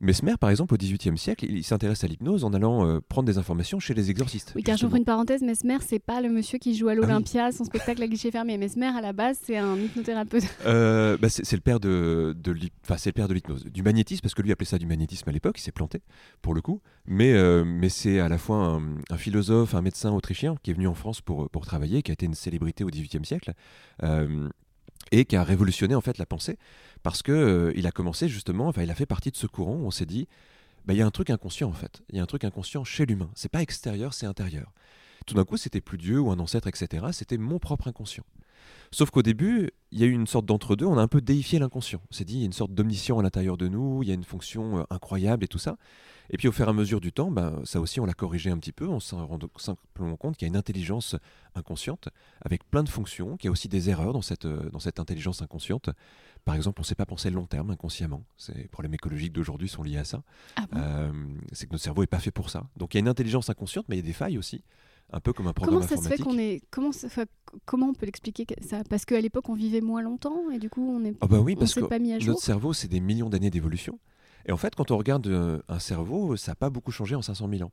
[SPEAKER 2] Mesmer, par exemple, au XVIIIe siècle, il s'intéresse à l'hypnose en allant euh, prendre des informations chez les exorcistes.
[SPEAKER 1] Oui, car j'ouvre une parenthèse, Mesmer, c'est pas le monsieur qui joue à ah l'Olympia, son spectacle à guichet fermé. Mesmer, à la base, c'est un hypnothérapeute.
[SPEAKER 2] Euh, bah, c'est le père de, de l'hypnose, du magnétisme, parce que lui appelait ça du magnétisme à l'époque, il s'est planté, pour le coup. Mais, euh, mais c'est à la fois un, philosophe, un médecin autrichien qui est venu en France pour, pour travailler, qui a été une célébrité au XVIIIe siècle et qui a révolutionné en fait la pensée parce que euh, il a commencé justement, enfin il a fait partie de ce courant. Où on s'est dit, bah, il y a un truc inconscient en fait. Il y a un truc inconscient chez l'humain. C'est pas extérieur, c'est intérieur. Tout d'un coup, c'était plus Dieu ou un ancêtre, etc. C'était mon propre inconscient. Sauf qu'au début, il y a eu une sorte d'entre-deux, on a un peu déifié l'inconscient. On s'est dit, il y a une sorte d'omniscient à l'intérieur de nous, il y a une fonction euh, incroyable et tout ça. Et puis au fur et à mesure du temps, ben, ça aussi on l'a corrigé un petit peu, on s'en rend simplement compte qu'il y a une intelligence inconsciente avec plein de fonctions, qu'il y a aussi des erreurs dans cette, euh, dans cette intelligence inconsciente. Par exemple, on ne sait pas penser long terme inconsciemment. Les problèmes écologiques d'aujourd'hui sont liés à ça.
[SPEAKER 1] Ah euh,
[SPEAKER 2] c'est que notre cerveau n'est pas fait pour ça. Donc il y a une intelligence inconsciente, mais il y a des failles aussi un peu comme un programme
[SPEAKER 1] comment ça Se fait qu'on est comment comment on peut l'expliquer ça? Parce qu'à l'époque on vivait moins longtemps et du coup on est
[SPEAKER 2] ah bah oui parce que pas mis à jour. notre cerveau c'est des millions d'années d'évolution et en fait, quand on regarde euh, un cerveau, ça n'a pas beaucoup changé en 500 000 ans.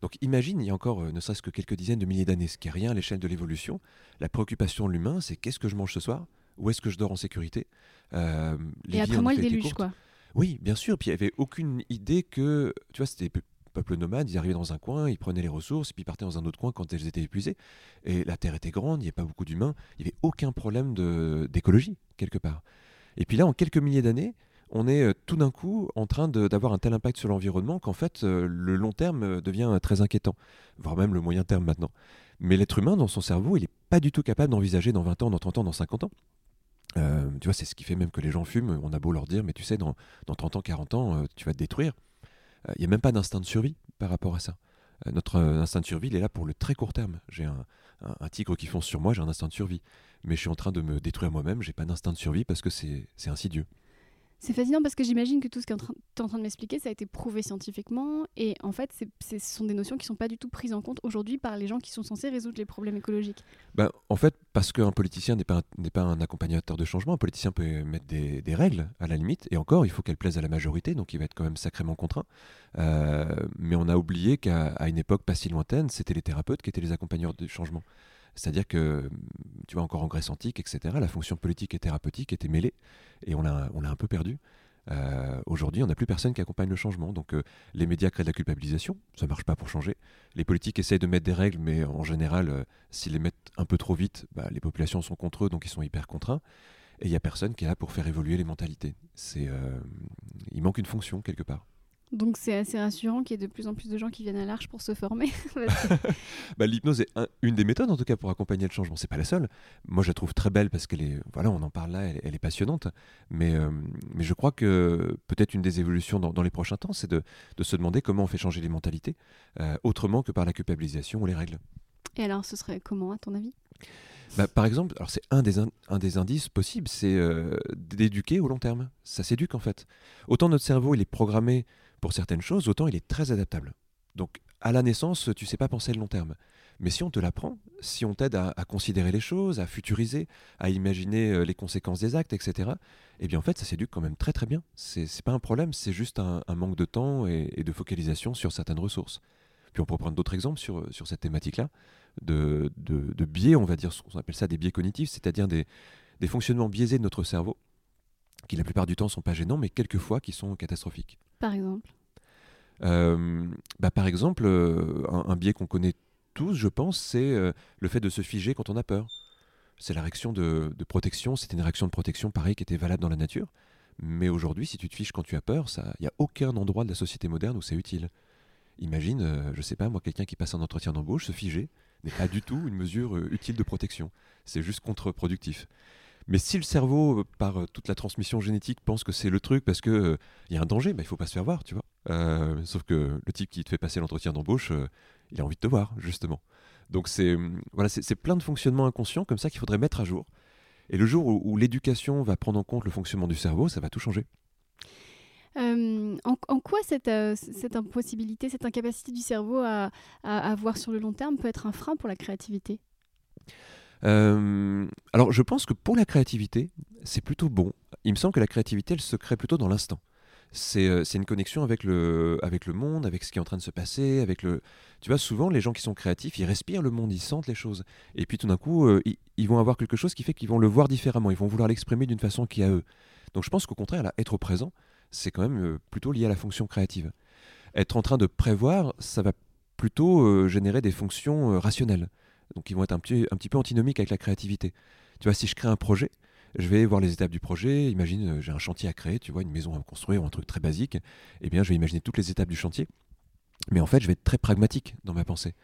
[SPEAKER 2] Donc imagine, il y a encore euh, ne serait-ce que quelques dizaines de milliers d'années, ce qui est rien à l'échelle de l'évolution. La préoccupation de l'humain, c'est qu'est-ce que je mange ce soir? Où est-ce que je dors en sécurité?
[SPEAKER 1] Euh, Et après moi, le déluge, quoi.
[SPEAKER 2] Oui, bien sûr. Puis il n'y avait aucune idée que, tu vois, c'était peuples nomades, ils arrivaient dans un coin, ils prenaient les ressources, puis ils partaient dans un autre coin quand elles étaient épuisées. Et la Terre était grande, il n'y avait pas beaucoup d'humains, il n'y avait aucun problème d'écologie, quelque part. Et puis là, en quelques milliers d'années, on est euh, tout d'un coup en train d'avoir un tel impact sur l'environnement qu'en fait, euh, le long terme euh, devient très inquiétant, voire même le moyen terme maintenant. Mais l'être humain, dans son cerveau, il n'est pas du tout capable d'envisager dans 20 ans, dans 30 ans, dans 50 ans. tu vois, c'est ce qui fait même que les gens fument. On a beau leur dire, mais tu sais, dans, 30 ans, 40 ans, tu vas te détruire. Il n'y a même pas d'instinct de survie par rapport à ça. notre instinct de survie, il est là pour le très court terme. J'ai un, un, tigre qui fonce sur moi, j'ai un instinct de survie. Mais je suis en train de me détruire moi-même, j'ai pas d'instinct de survie parce que c'est insidieux.
[SPEAKER 1] C'est fascinant parce que j'imagine que tout ce que tu es en train de m'expliquer, ça a été prouvé scientifiquement. Et en fait, ce sont des notions qui ne sont pas du tout prises en compte aujourd'hui par les gens qui sont censés résoudre les problèmes écologiques.
[SPEAKER 2] Ben, en fait, parce qu'un politicien n'est pas, un, pas un accompagnateur de changement, un politicien peut mettre des, règles à la limite. Et encore, il faut qu'elles plaisent à la majorité, donc il va être quand même sacrément contraint. Euh, mais on a oublié qu'à une époque pas si lointaine, c'était les thérapeutes qui étaient les accompagneurs du changement. C'est-à-dire que, tu vois, encore en Grèce antique, etc., la fonction politique et thérapeutique était mêlée, et on l'a, un peu perdu. Euh, aujourd'hui, on n'a plus personne qui accompagne le changement. Donc, euh, les médias créent de la culpabilisation, ça ne marche pas pour changer. Les politiques essayent de mettre des règles, mais en général, euh, s'ils les mettent un peu trop vite, bah, les populations sont contre eux, donc ils sont hyper contraints. Et il n'y a personne qui est là pour faire évoluer les mentalités. C'est, il manque une fonction quelque part.
[SPEAKER 1] Donc c'est assez rassurant qu'il y ait de plus en plus de gens qui viennent à l'Arche pour se former.
[SPEAKER 2] bah, L'hypnose est une des méthodes en tout cas pour accompagner le changement. C'est pas la seule. Moi je la trouve très belle parce qu'elle est, voilà, on en parle là, elle, est passionnante. Mais, euh, mais je crois que peut-être une des évolutions dans, les prochains temps, c'est de, de, se demander comment on fait changer les mentalités euh, autrement que par la culpabilisation ou les règles.
[SPEAKER 1] Et alors ce serait comment à ton avis?
[SPEAKER 2] Bah, par exemple, alors c'est un des, un des indices possibles, c'est euh, d'éduquer au long terme. Ça s'éduque en fait. Autant notre cerveau il est programmé pour certaines choses, autant il est très adaptable. Donc à la naissance, tu sais pas penser le long terme. Mais si on te l'apprend, si on t'aide à, considérer les choses, à futuriser, à imaginer euh, les conséquences des actes, etc., eh bien en fait, ça s'éduque quand même très très bien. C'est pas un problème, c'est juste un, manque de temps et, de focalisation sur certaines ressources. Puis on peut prendre d'autres exemples sur, sur cette thématique-là, de, biais, on va dire, ce qu'on appelle ça des biais cognitifs, c'est-à-dire des fonctionnements biaisés de notre cerveau, qui la plupart du temps sont pas gênants, mais quelquefois qui sont catastrophiques.
[SPEAKER 1] Par exemple?
[SPEAKER 2] Euh, bah Par exemple, euh, un, biais qu'on connaît tous, je pense, c'est euh, le fait de se figer quand on a peur. C'est la réaction de, de protection, c'était une réaction de protection pareil qui était valable dans la nature. Mais aujourd'hui, si tu te fiches quand tu as peur, il n'y a aucun endroit de la société moderne où c'est utile. Imagine, je sais pas, moi, quelqu'un qui passe un entretien d'embauche, se figer, n'est pas du tout une mesure utile de protection. C'est juste contre-productif. Mais si le cerveau, euh, par euh, toute la transmission génétique, pense que c'est le truc parce qu'il euh, il y a un danger, bah, il faut pas se faire voir, tu vois. sauf que le type qui te fait passer l'entretien d'embauche, il a envie de te voir, justement. Donc c'est voilà, c'est plein de fonctionnements inconscients comme ça qu'il faudrait mettre à jour. Et le jour où, l'éducation va prendre en compte le fonctionnement du cerveau, ça va tout changer.
[SPEAKER 1] en, quoi cette, impossibilité, cette incapacité du cerveau à, voir sur le long terme peut être un frein pour la créativité?
[SPEAKER 2] Euh, alors, je pense que pour la créativité, c'est plutôt bon. Il me semble que la créativité, elle se crée plutôt dans l'instant. C'est euh, une connexion avec le, monde, avec ce qui est en train de se passer, avec le... Tu vois, souvent, les gens qui sont créatifs, ils respirent le monde, ils sentent les choses. Et puis tout d'un coup, euh, ils, vont avoir quelque chose qui fait qu'ils vont le voir différemment, ils vont vouloir l'exprimer d'une façon qui est à eux. Donc je pense qu'au contraire, être présent, c'est quand même plutôt lié à la fonction créative. Être en train de prévoir, ça va plutôt générer des fonctions rationnelles. Donc ils vont être un petit, un petit peu antinomiques avec la créativité. Tu vois, si je crée un projet, je vais voir les étapes du projet. Imagine, euh, j'ai un chantier à créer, tu vois, une maison à construire ou un truc très basique. Eh bien, je vais imaginer toutes les étapes du chantier. Mais en fait, je vais être très pragmatique dans ma pensée.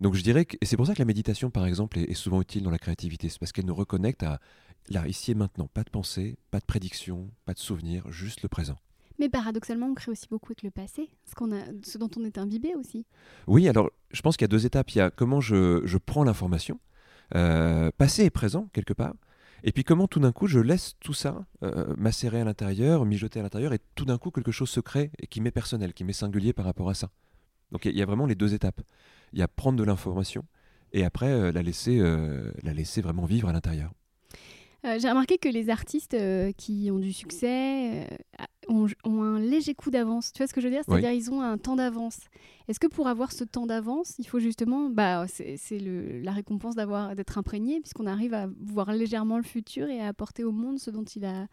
[SPEAKER 2] Donc je dirais que, et c'est pour ça que la méditation, par exemple, est, est souvent utile dans la créativité. C'est parce qu'elle nous reconnecte à là, ici et maintenant. Pas de pensée, pas de prédiction, pas de souvenir, juste le présent.
[SPEAKER 1] Mais paradoxalement, on crée aussi beaucoup avec le passé, ce, qu'on a, ce dont on est imbibé aussi.
[SPEAKER 2] Oui, alors je pense qu'il y a deux étapes. Il y a comment je, je prends l'information, euh, passé et présent quelque part, et puis comment tout d'un coup je laisse tout ça euh, macérer à l'intérieur, mijoter à l'intérieur, et tout d'un coup quelque chose se crée et qui m'est personnel, qui m'est singulier par rapport à ça. Donc il y, a vraiment les deux étapes. Il y a prendre de l'information et après euh, la, laisser, la laisser vraiment vivre à l'intérieur.
[SPEAKER 1] J'ai remarqué que les artistes qui ont du succès ont, un léger coup d'avance. Tu vois ce que je veux dire? C'est-à-dire ils ont un temps d'avance. Est-ce que pour avoir ce temps d'avance, il faut justement, bah, c'est la récompense d'avoir d'être imprégné, puisqu'on arrive à voir légèrement le futur et à apporter au monde ce dont il a,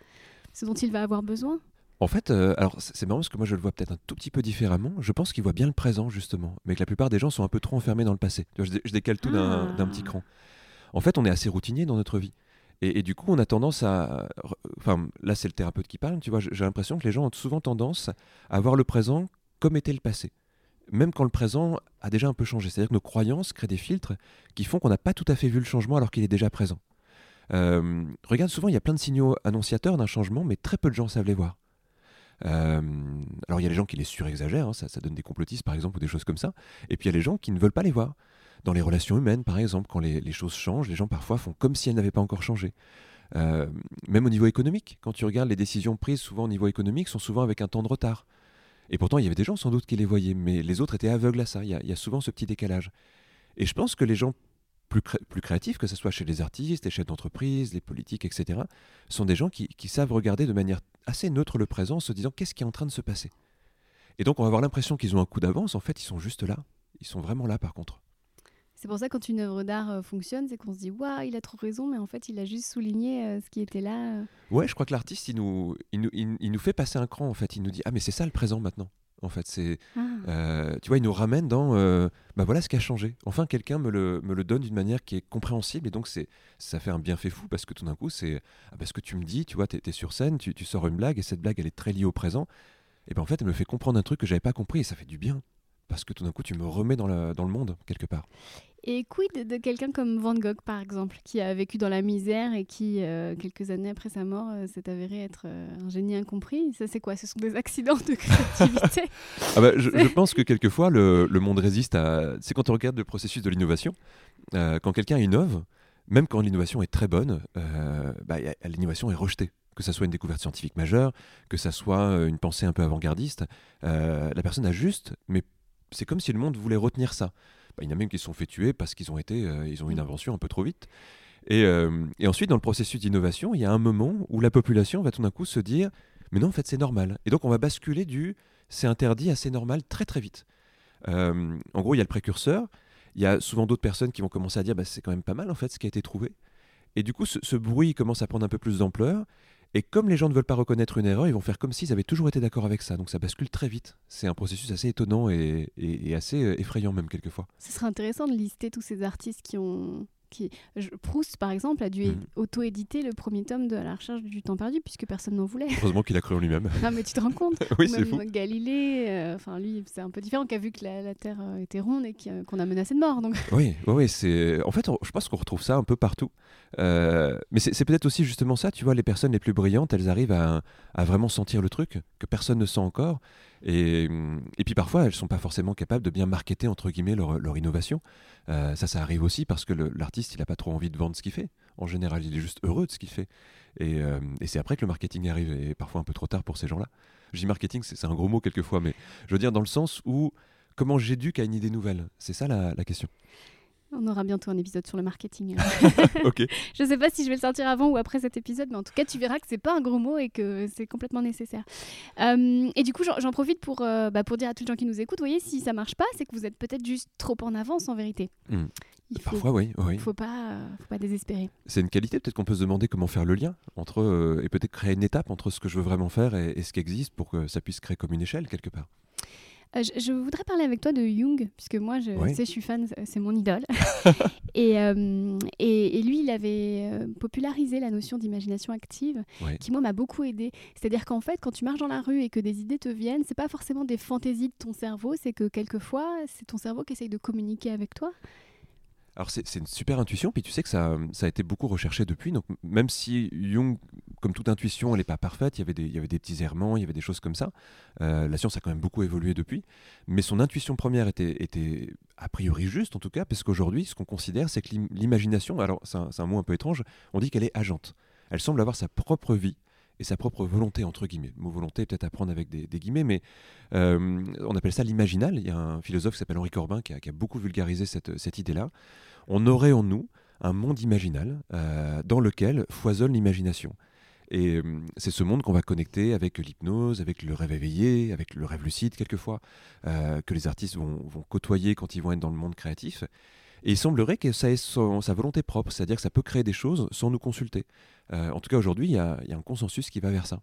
[SPEAKER 1] ce dont il va avoir besoin?
[SPEAKER 2] En fait, euh, alors c'est marrant parce que moi je le vois peut-être un tout petit peu différemment. Je pense qu'il voit bien le présent justement, mais que la plupart des gens sont un peu trop enfermés dans le passé. je, décale tout d'un petit ah. cran. En fait, on est assez routinier dans notre vie. Et, du coup, on a tendance à. Enfin, là, c'est le thérapeute qui parle, tu vois. J'ai l'impression que les gens ont souvent tendance à voir le présent comme était le passé. Même quand le présent a déjà un peu changé. C'est-à-dire que nos croyances créent des filtres qui font qu'on n'a pas tout à fait vu le changement alors qu'il est déjà présent. Euh, regarde, souvent, il y a plein de signaux annonciateurs d'un changement, mais très peu de gens savent les voir. Euh, alors, il y a les gens qui les surexagèrent, hein, ça, ça donne des complotistes par exemple, ou des choses comme ça. Et puis, il y a les gens qui ne veulent pas les voir. Dans les relations humaines, par exemple, quand les, choses changent, les gens parfois font comme si elles n'avaient pas encore changé. Euh, même au niveau économique, quand tu regardes les décisions prises souvent au niveau économique, sont souvent avec un temps de retard. Et pourtant, il y avait des gens sans doute qui les voyaient, mais les autres étaient aveugles à ça. Il y a, souvent ce petit décalage. Et je pense que les gens plus, créatifs, que ce soit chez les artistes, les chefs d'entreprise, les politiques, etc., sont des gens qui, qui, savent regarder de manière assez neutre le présent en se disant qu'est-ce qui est en train de se passer. Et donc on va avoir l'impression qu'ils ont un coup d'avance, en fait ils sont juste là. Ils sont vraiment là par contre.
[SPEAKER 1] C'est pour ça quand une œuvre d'art euh, fonctionne, c'est qu'on se dit waouh, il a trop raison, mais en fait, il a juste souligné euh, ce qui était là. Euh.
[SPEAKER 2] Ouais, je crois que l'artiste, il nous, il, nous, il, nous fait passer un cran. En fait, il nous dit ah mais c'est ça le présent maintenant. En fait, c'est, ah. tu vois, il nous ramène dans, bah voilà ce qui a changé. Enfin, quelqu'un me le, me le donne d'une manière qui est compréhensible et donc c'est, ça fait un bienfait fou parce que tout d'un coup, c'est, ah, bah, ce que tu me dis, tu vois, tu es, sur scène, tu, tu sors une blague et cette blague, elle est très liée au présent et ben en fait, elle me fait comprendre un truc que j'avais pas compris et ça fait du bien. Parce que tout d'un coup, tu me remets dans, dans le monde, quelque part.
[SPEAKER 1] Et quid de quelqu'un comme Van Gogh, par exemple, qui a vécu dans la misère et qui, euh, quelques années après sa mort, euh, s'est avéré être euh, un génie incompris? Ça, c'est quoi? Ce sont des accidents de créativité?
[SPEAKER 2] Ah bah, je, pense que quelquefois, le, le monde résiste à... C'est quand on regarde le processus de l'innovation, quand quelqu'un innove, même quand l'innovation est très bonne, bah, l'innovation est rejetée. Que ça soit une découverte scientifique majeure, que ça soit une pensée un peu avant-gardiste, la personne a juste, mais c'est comme si le monde voulait retenir ça. Bah, il y en a même qui se sont fait tuer parce qu'ils ont été, euh, ils ont eu une mm. invention un peu trop vite. Euh, et, ensuite, dans le processus d'innovation, il y a un moment où la population va tout d'un coup se dire, mais non, en fait, c'est normal. Et donc, on va basculer du c'est interdit à c'est normal très très vite. Euh, en gros, il y a le précurseur. Il y a souvent d'autres personnes qui vont commencer à dire, bah, c'est quand même pas mal en fait ce qui a été trouvé. Et du coup, ce, ce bruit commence à prendre un peu plus d'ampleur. Et comme les gens ne veulent pas reconnaître une erreur, ils vont faire comme s'ils avaient toujours été d'accord avec ça. Donc ça bascule très vite. C'est un processus assez étonnant et, assez euh, effrayant même quelquefois.
[SPEAKER 1] Ce serait intéressant de lister tous ces artistes qui ont Proust, par exemple, a dû mhm. auto-éditer le premier tome de La recherche du temps perdu, puisque personne n'en voulait.
[SPEAKER 2] Heureusement qu'il a cru en lui-même.
[SPEAKER 1] non, mais tu te rends compte
[SPEAKER 2] Oui, c'est fou.
[SPEAKER 1] Galilée, euh, enfin lui, c'est un peu différent, qui a vu que la, Terre euh, était ronde et qu'on a menacé de mort. Donc.
[SPEAKER 2] Oui, oui, c'est. En fait, je pense qu'on retrouve ça un peu partout. Euh, mais c'est peut-être aussi justement ça, tu vois, les personnes les plus brillantes, elles arrivent à, à vraiment sentir le truc que personne ne sent encore. Et, et, puis parfois, elles ne sont pas forcément capables de bien marketer, entre guillemets, leur, leur innovation. Euh, ça, ça arrive aussi parce que l'artiste, il n'a pas trop envie de vendre ce qu'il fait. En général, il est juste heureux de ce qu'il fait. Et, euh, et c'est après que le marketing arrive, et parfois un peu trop tard pour ces gens-là. Je dis marketing, c'est un gros mot quelquefois, mais je veux dire dans le sens où comment j'éduque à une idée nouvelle? C'est ça la, la question.
[SPEAKER 1] On aura bientôt un épisode sur le marketing.
[SPEAKER 2] ok.
[SPEAKER 1] Je ne sais pas si je vais le sortir avant ou après cet épisode, mais en tout cas, tu verras que c'est pas un gros mot et que c'est complètement nécessaire. Euh, et du coup, j'en profite pour, euh, bah, pour dire à tous les gens qui nous écoutent, voyez, si ça marche pas, c'est que vous êtes peut-être juste trop en avance en vérité.
[SPEAKER 2] Hmm. Parfois, oui. Il
[SPEAKER 1] ne faut pas, faut pas désespérer.
[SPEAKER 2] C'est une qualité, peut-être qu'on peut se demander comment faire le lien entre, euh, et peut-être créer une étape entre ce que je veux vraiment faire et ce qui existe pour que ça puisse créer comme une échelle quelque part.
[SPEAKER 1] Euh, je, voudrais parler avec toi de Jung, puisque moi, je, sais, je suis fan, c'est mon idole. Euh, et, et, lui, il avait euh, popularisé la notion d'imagination active, qui, moi, m'a beaucoup aidé. C'est-à-dire qu'en fait, quand tu marches dans la rue et que des idées te viennent, c'est pas forcément des fantaisies de ton cerveau, c'est que quelquefois, c'est ton cerveau qui essaye de communiquer avec toi.
[SPEAKER 2] Alors c'est une super intuition, puis tu sais que ça, a été beaucoup recherché depuis. Donc même si Jung, comme toute intuition, elle n'est pas parfaite, il y, avait des, petits errements, il y avait des choses comme ça. Euh, la science a quand même beaucoup évolué depuis. Mais son intuition première était, était a priori juste, en tout cas, parce qu'aujourd'hui, ce qu'on considère, c'est que l'imagination, alors c'est un, un, mot un peu étrange, on dit qu'elle est agente. Elle semble avoir sa propre vie et sa propre volonté, entre guillemets. Le mot volonté, peut-être à prendre avec des, guillemets, mais euh, on appelle ça l'imaginal. Il y a un philosophe qui s'appelle Henri Corbin qui a, beaucoup vulgarisé cette, cette idée-là. On aurait en nous un monde imaginal euh, dans lequel foisonne l'imagination. Et euh, c'est ce monde qu'on va connecter avec l'hypnose, avec le rêve éveillé, avec le rêve lucide quelquefois, que les artistes vont, vont, côtoyer quand ils vont être dans le monde créatif. Et il semblerait que ça ait sa volonté propre, c'est-à-dire que ça peut créer des choses sans nous consulter. Euh, en tout cas, aujourd'hui, il y, a un consensus qui va vers ça.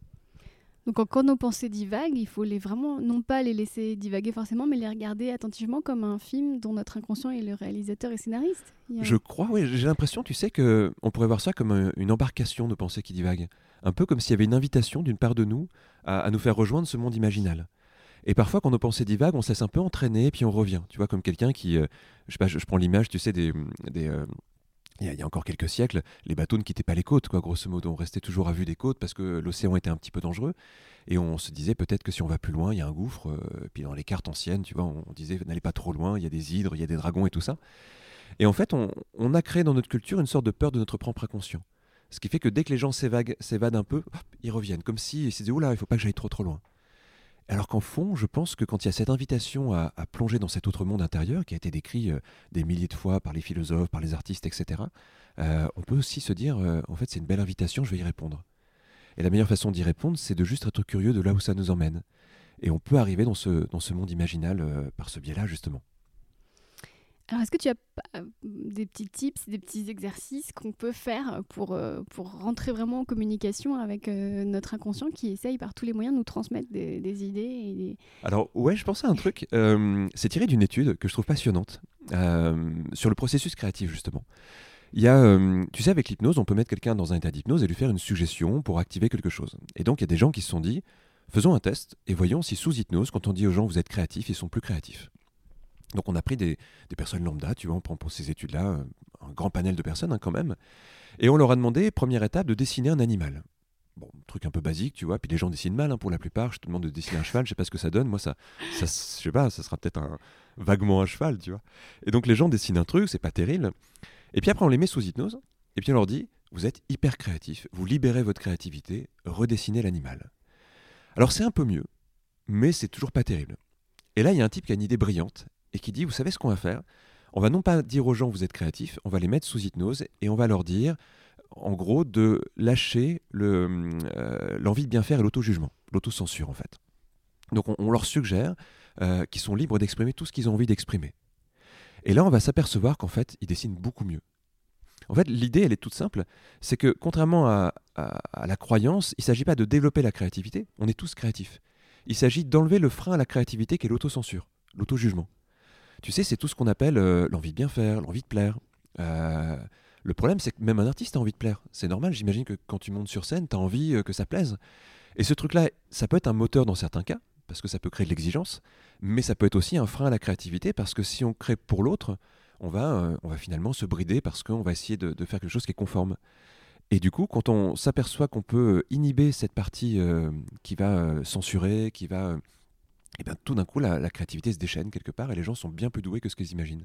[SPEAKER 1] Donc quand nos pensées divaguent, il faut les vraiment, non pas les laisser divaguer forcément, mais les regarder attentivement comme un film dont notre inconscient est le réalisateur et scénariste.
[SPEAKER 2] Je crois, oui, j'ai l'impression, tu sais, qu'on pourrait voir ça comme une embarcation de pensées qui divaguent. Un peu comme s'il y avait une invitation d'une part de nous à, nous faire rejoindre ce monde imaginal. Et parfois, quand nos pensées divaguent, on se laisse un peu entraîner, puis on revient. Tu vois, comme quelqu'un qui, euh, je sais pas, je, prends l'image, tu sais, des, des, euh, il y, a, encore quelques siècles, les bateaux ne quittaient pas les côtes, quoi, grosso modo. On restait toujours à vue des côtes parce que l'océan était un petit peu dangereux. Et on se disait peut-être que si on va plus loin, il y a un gouffre. Euh, puis dans les cartes anciennes, tu vois, on, disait n'allez pas trop loin, il y a des hydres, il y a des dragons et tout ça. Et en fait, on, a créé dans notre culture une sorte de peur de notre propre inconscient. Ce qui fait que dès que les gens s'évadent un peu, ils reviennent. Comme s'ils se disaient, oula, il faut pas que j'aille trop trop loin. Alors qu'en fond, je pense que quand il y a cette invitation à, plonger dans cet autre monde intérieur, qui a été décrit euh, des milliers de fois par les philosophes, par les artistes, etc., euh, on peut aussi se dire, euh, en fait, c'est une belle invitation, je vais y répondre. Et la meilleure façon d'y répondre, c'est de juste être curieux de là où ça nous emmène. Et on peut arriver dans ce, dans ce monde imaginal par ce biais-là, justement.
[SPEAKER 1] Alors, est-ce que tu as euh, des petits tips, des petits exercices qu'on peut faire pour, euh, pour rentrer vraiment en communication avec euh, notre inconscient qui essaye par tous les moyens de nous transmettre des, idées
[SPEAKER 2] Alors, ouais, je pensais à un truc. c'est tiré d'une étude que je trouve passionnante sur le processus créatif, justement. Il y a, tu sais, avec l'hypnose, on peut mettre quelqu'un dans un état d'hypnose et lui faire une suggestion pour activer quelque chose. Et donc, il y a des gens qui se sont dit Faisons un test et voyons si sous hypnose, quand on dit aux gens vous êtes créatifs, ils sont plus créatifs. Donc on a pris des, personnes lambda, tu vois, on prend pour ces études-là euh, un grand panel de personnes hein, quand même, et on leur a demandé, première étape, de dessiner un animal. Bon, truc un peu basique, tu vois, puis les gens dessinent mal hein, pour la plupart, je te demande de dessiner un cheval, je sais pas ce que ça donne, moi ça, ça je sais pas, ça sera peut-être un, vaguement un cheval, tu vois. Et donc les gens dessinent un truc, c'est pas terrible, et puis après on les met sous hypnose, et puis on leur dit, vous êtes hyper créatif, vous libérez votre créativité, redessinez l'animal. Alors c'est un peu mieux, mais c'est toujours pas terrible. Et là, il y a un type qui a une idée brillante et qui dit, vous savez ce qu'on va faire? On va non pas dire aux gens, vous êtes créatifs, on va les mettre sous hypnose et on va leur dire, en gros, de lâcher euh, l'envie de bien faire et l'auto-jugement, l'autocensure en fait. Donc on, leur suggère euh, qu'ils sont libres d'exprimer tout ce qu'ils ont envie d'exprimer. Et là, on va s'apercevoir qu'en fait, ils dessinent beaucoup mieux. En fait, l'idée, elle est toute simple. C'est que contrairement à, la croyance, il ne s'agit pas de développer la créativité. On est tous créatifs. Il s'agit d'enlever le frein à la créativité qui est l'autocensure, l'auto-jugement. Tu sais, c'est tout ce qu'on appelle euh, l'envie de bien faire, l'envie de plaire. Euh, le problème, c'est que même un artiste a envie de plaire. C'est normal, j'imagine que quand tu montes sur scène, tu as envie euh, que ça plaise. Et ce truc-là, ça peut être un moteur dans certains cas, parce que ça peut créer de l'exigence, mais ça peut être aussi un frein à la créativité, parce que si on crée pour l'autre, on va, on va finalement se brider parce qu'on va essayer de, faire quelque chose qui est conforme. Et du coup, quand on s'aperçoit qu'on peut inhiber cette partie qui va censurer, qui va... et eh bien, tout d'un coup, la, créativité se déchaîne quelque part et les gens sont bien plus doués que ce qu'ils imaginent.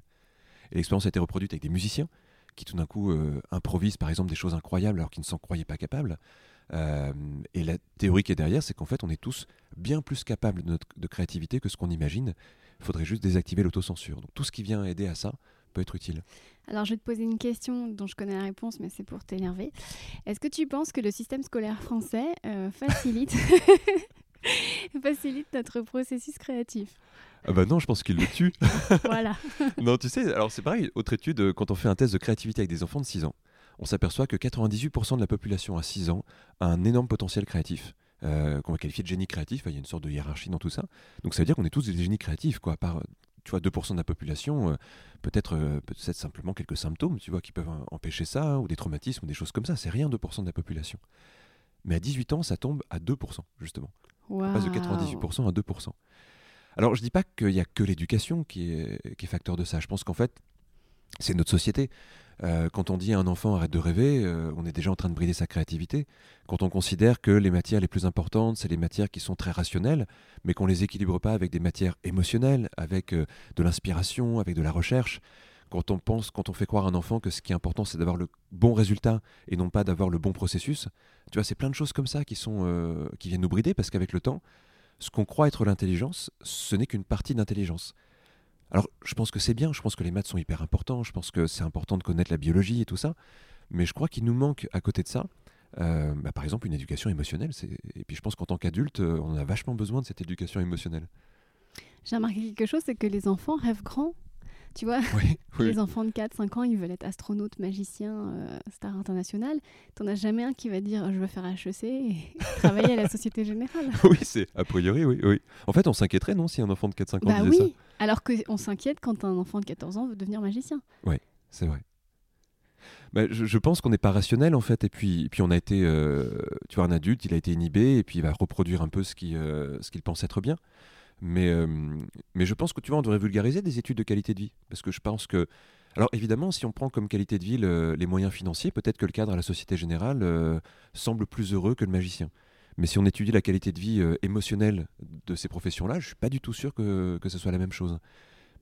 [SPEAKER 2] Et l'expérience a été reproduite avec des musiciens qui tout d'un coup improvisent par exemple des choses incroyables alors qu'ils ne s'en croyaient pas capables. et la théorie qui est derrière, c'est qu'en fait, on est tous bien plus capables de, de créativité que ce qu'on imagine. Il faudrait juste désactiver l'autocensure. Donc tout ce qui vient aider à ça, peut être utile.
[SPEAKER 1] Alors, je vais te poser une question dont je connais la réponse, mais c'est pour t'énerver. Est-ce que tu penses que le système scolaire français euh, facilite, facilite notre processus créatif
[SPEAKER 2] ah bah non, je pense qu'il le tue.
[SPEAKER 1] voilà.
[SPEAKER 2] non, tu sais, alors c'est pareil, autre étude, quand on fait un test de créativité avec des enfants de 6 ans, on s'aperçoit que 98% de la population à 6 ans a un énorme potentiel créatif. Euh, qu'on va qualifier de génie créatif, il y a une sorte de hiérarchie dans tout ça. Donc ça veut dire qu'on est tous des génies créatifs, quoi, par tu vois, 2% de la population, euh, peut-être euh, peut simplement quelques symptômes, tu vois, qui peuvent empêcher ça, ou des traumatismes, ou des choses comme ça. C'est rien 2% de la population. Mais à 18 ans, ça tombe à 2%, justement. On passe de 98% à 2%. Alors, je dis pas qu'il n'y a que l'éducation qui est, qui est facteur de ça. Je pense qu'en fait, c'est notre société. Euh, quand on dit à un enfant arrête de rêver, euh, on est déjà en train de brider sa créativité. Quand on considère que les matières les plus importantes, c'est les matières qui sont très rationnelles, mais qu'on les équilibre pas avec des matières émotionnelles, avec euh, de l'inspiration, avec de la recherche. Quand on pense, quand on fait croire à un enfant que ce qui est important, c'est d'avoir le bon résultat et non pas d'avoir le bon processus, tu vois, c'est plein de choses comme ça qui sont qui viennent nous brider parce qu'avec le temps, ce qu'on croit être l'intelligence, ce n'est qu'une partie d'intelligence. Alors, je pense que c'est bien, je pense que les maths sont hyper importants, je pense que c'est important de connaître la biologie et tout ça, mais je crois qu'il nous manque à côté de ça, euh, bah, par exemple, une éducation émotionnelle. Et puis je pense qu'en tant qu'adulte, euh, on a vachement besoin de cette éducation émotionnelle.
[SPEAKER 1] J'ai remarqué quelque chose, c'est que les enfants rêvent grand. Tu vois, les enfants de 4-5 ans, ils veulent être astronautes, magiciens, euh, star international. T'en as jamais un qui va dire je veux faire HEC et travailler à la Société Générale.
[SPEAKER 2] oui, c'est a priori, oui, oui. En fait, on s'inquiéterait, non, si un enfant de 4-5 ans bah disait oui.
[SPEAKER 1] Alors qu'on s'inquiète quand un enfant de 14 ans veut devenir magicien.
[SPEAKER 2] Oui, c'est vrai. Bah, je, pense qu'on n'est pas rationnel en fait, et puis, puis on a été, euh, tu vois, un adulte, il a été inhibé, et puis il va reproduire un peu ce qu'il euh, ce qu'il pense être bien. Mais, euh, mais je pense que tu vois, on devrait vulgariser des études de qualité de vie. Parce que je pense que. Alors évidemment, si on prend comme qualité de vie les moyens financiers, peut-être que le cadre à la Société Générale euh, semble plus heureux que le magicien. Mais si on étudie la qualité de vie euh, émotionnelle de ces professions-là, je suis pas du tout sûr que, que ce soit la même chose.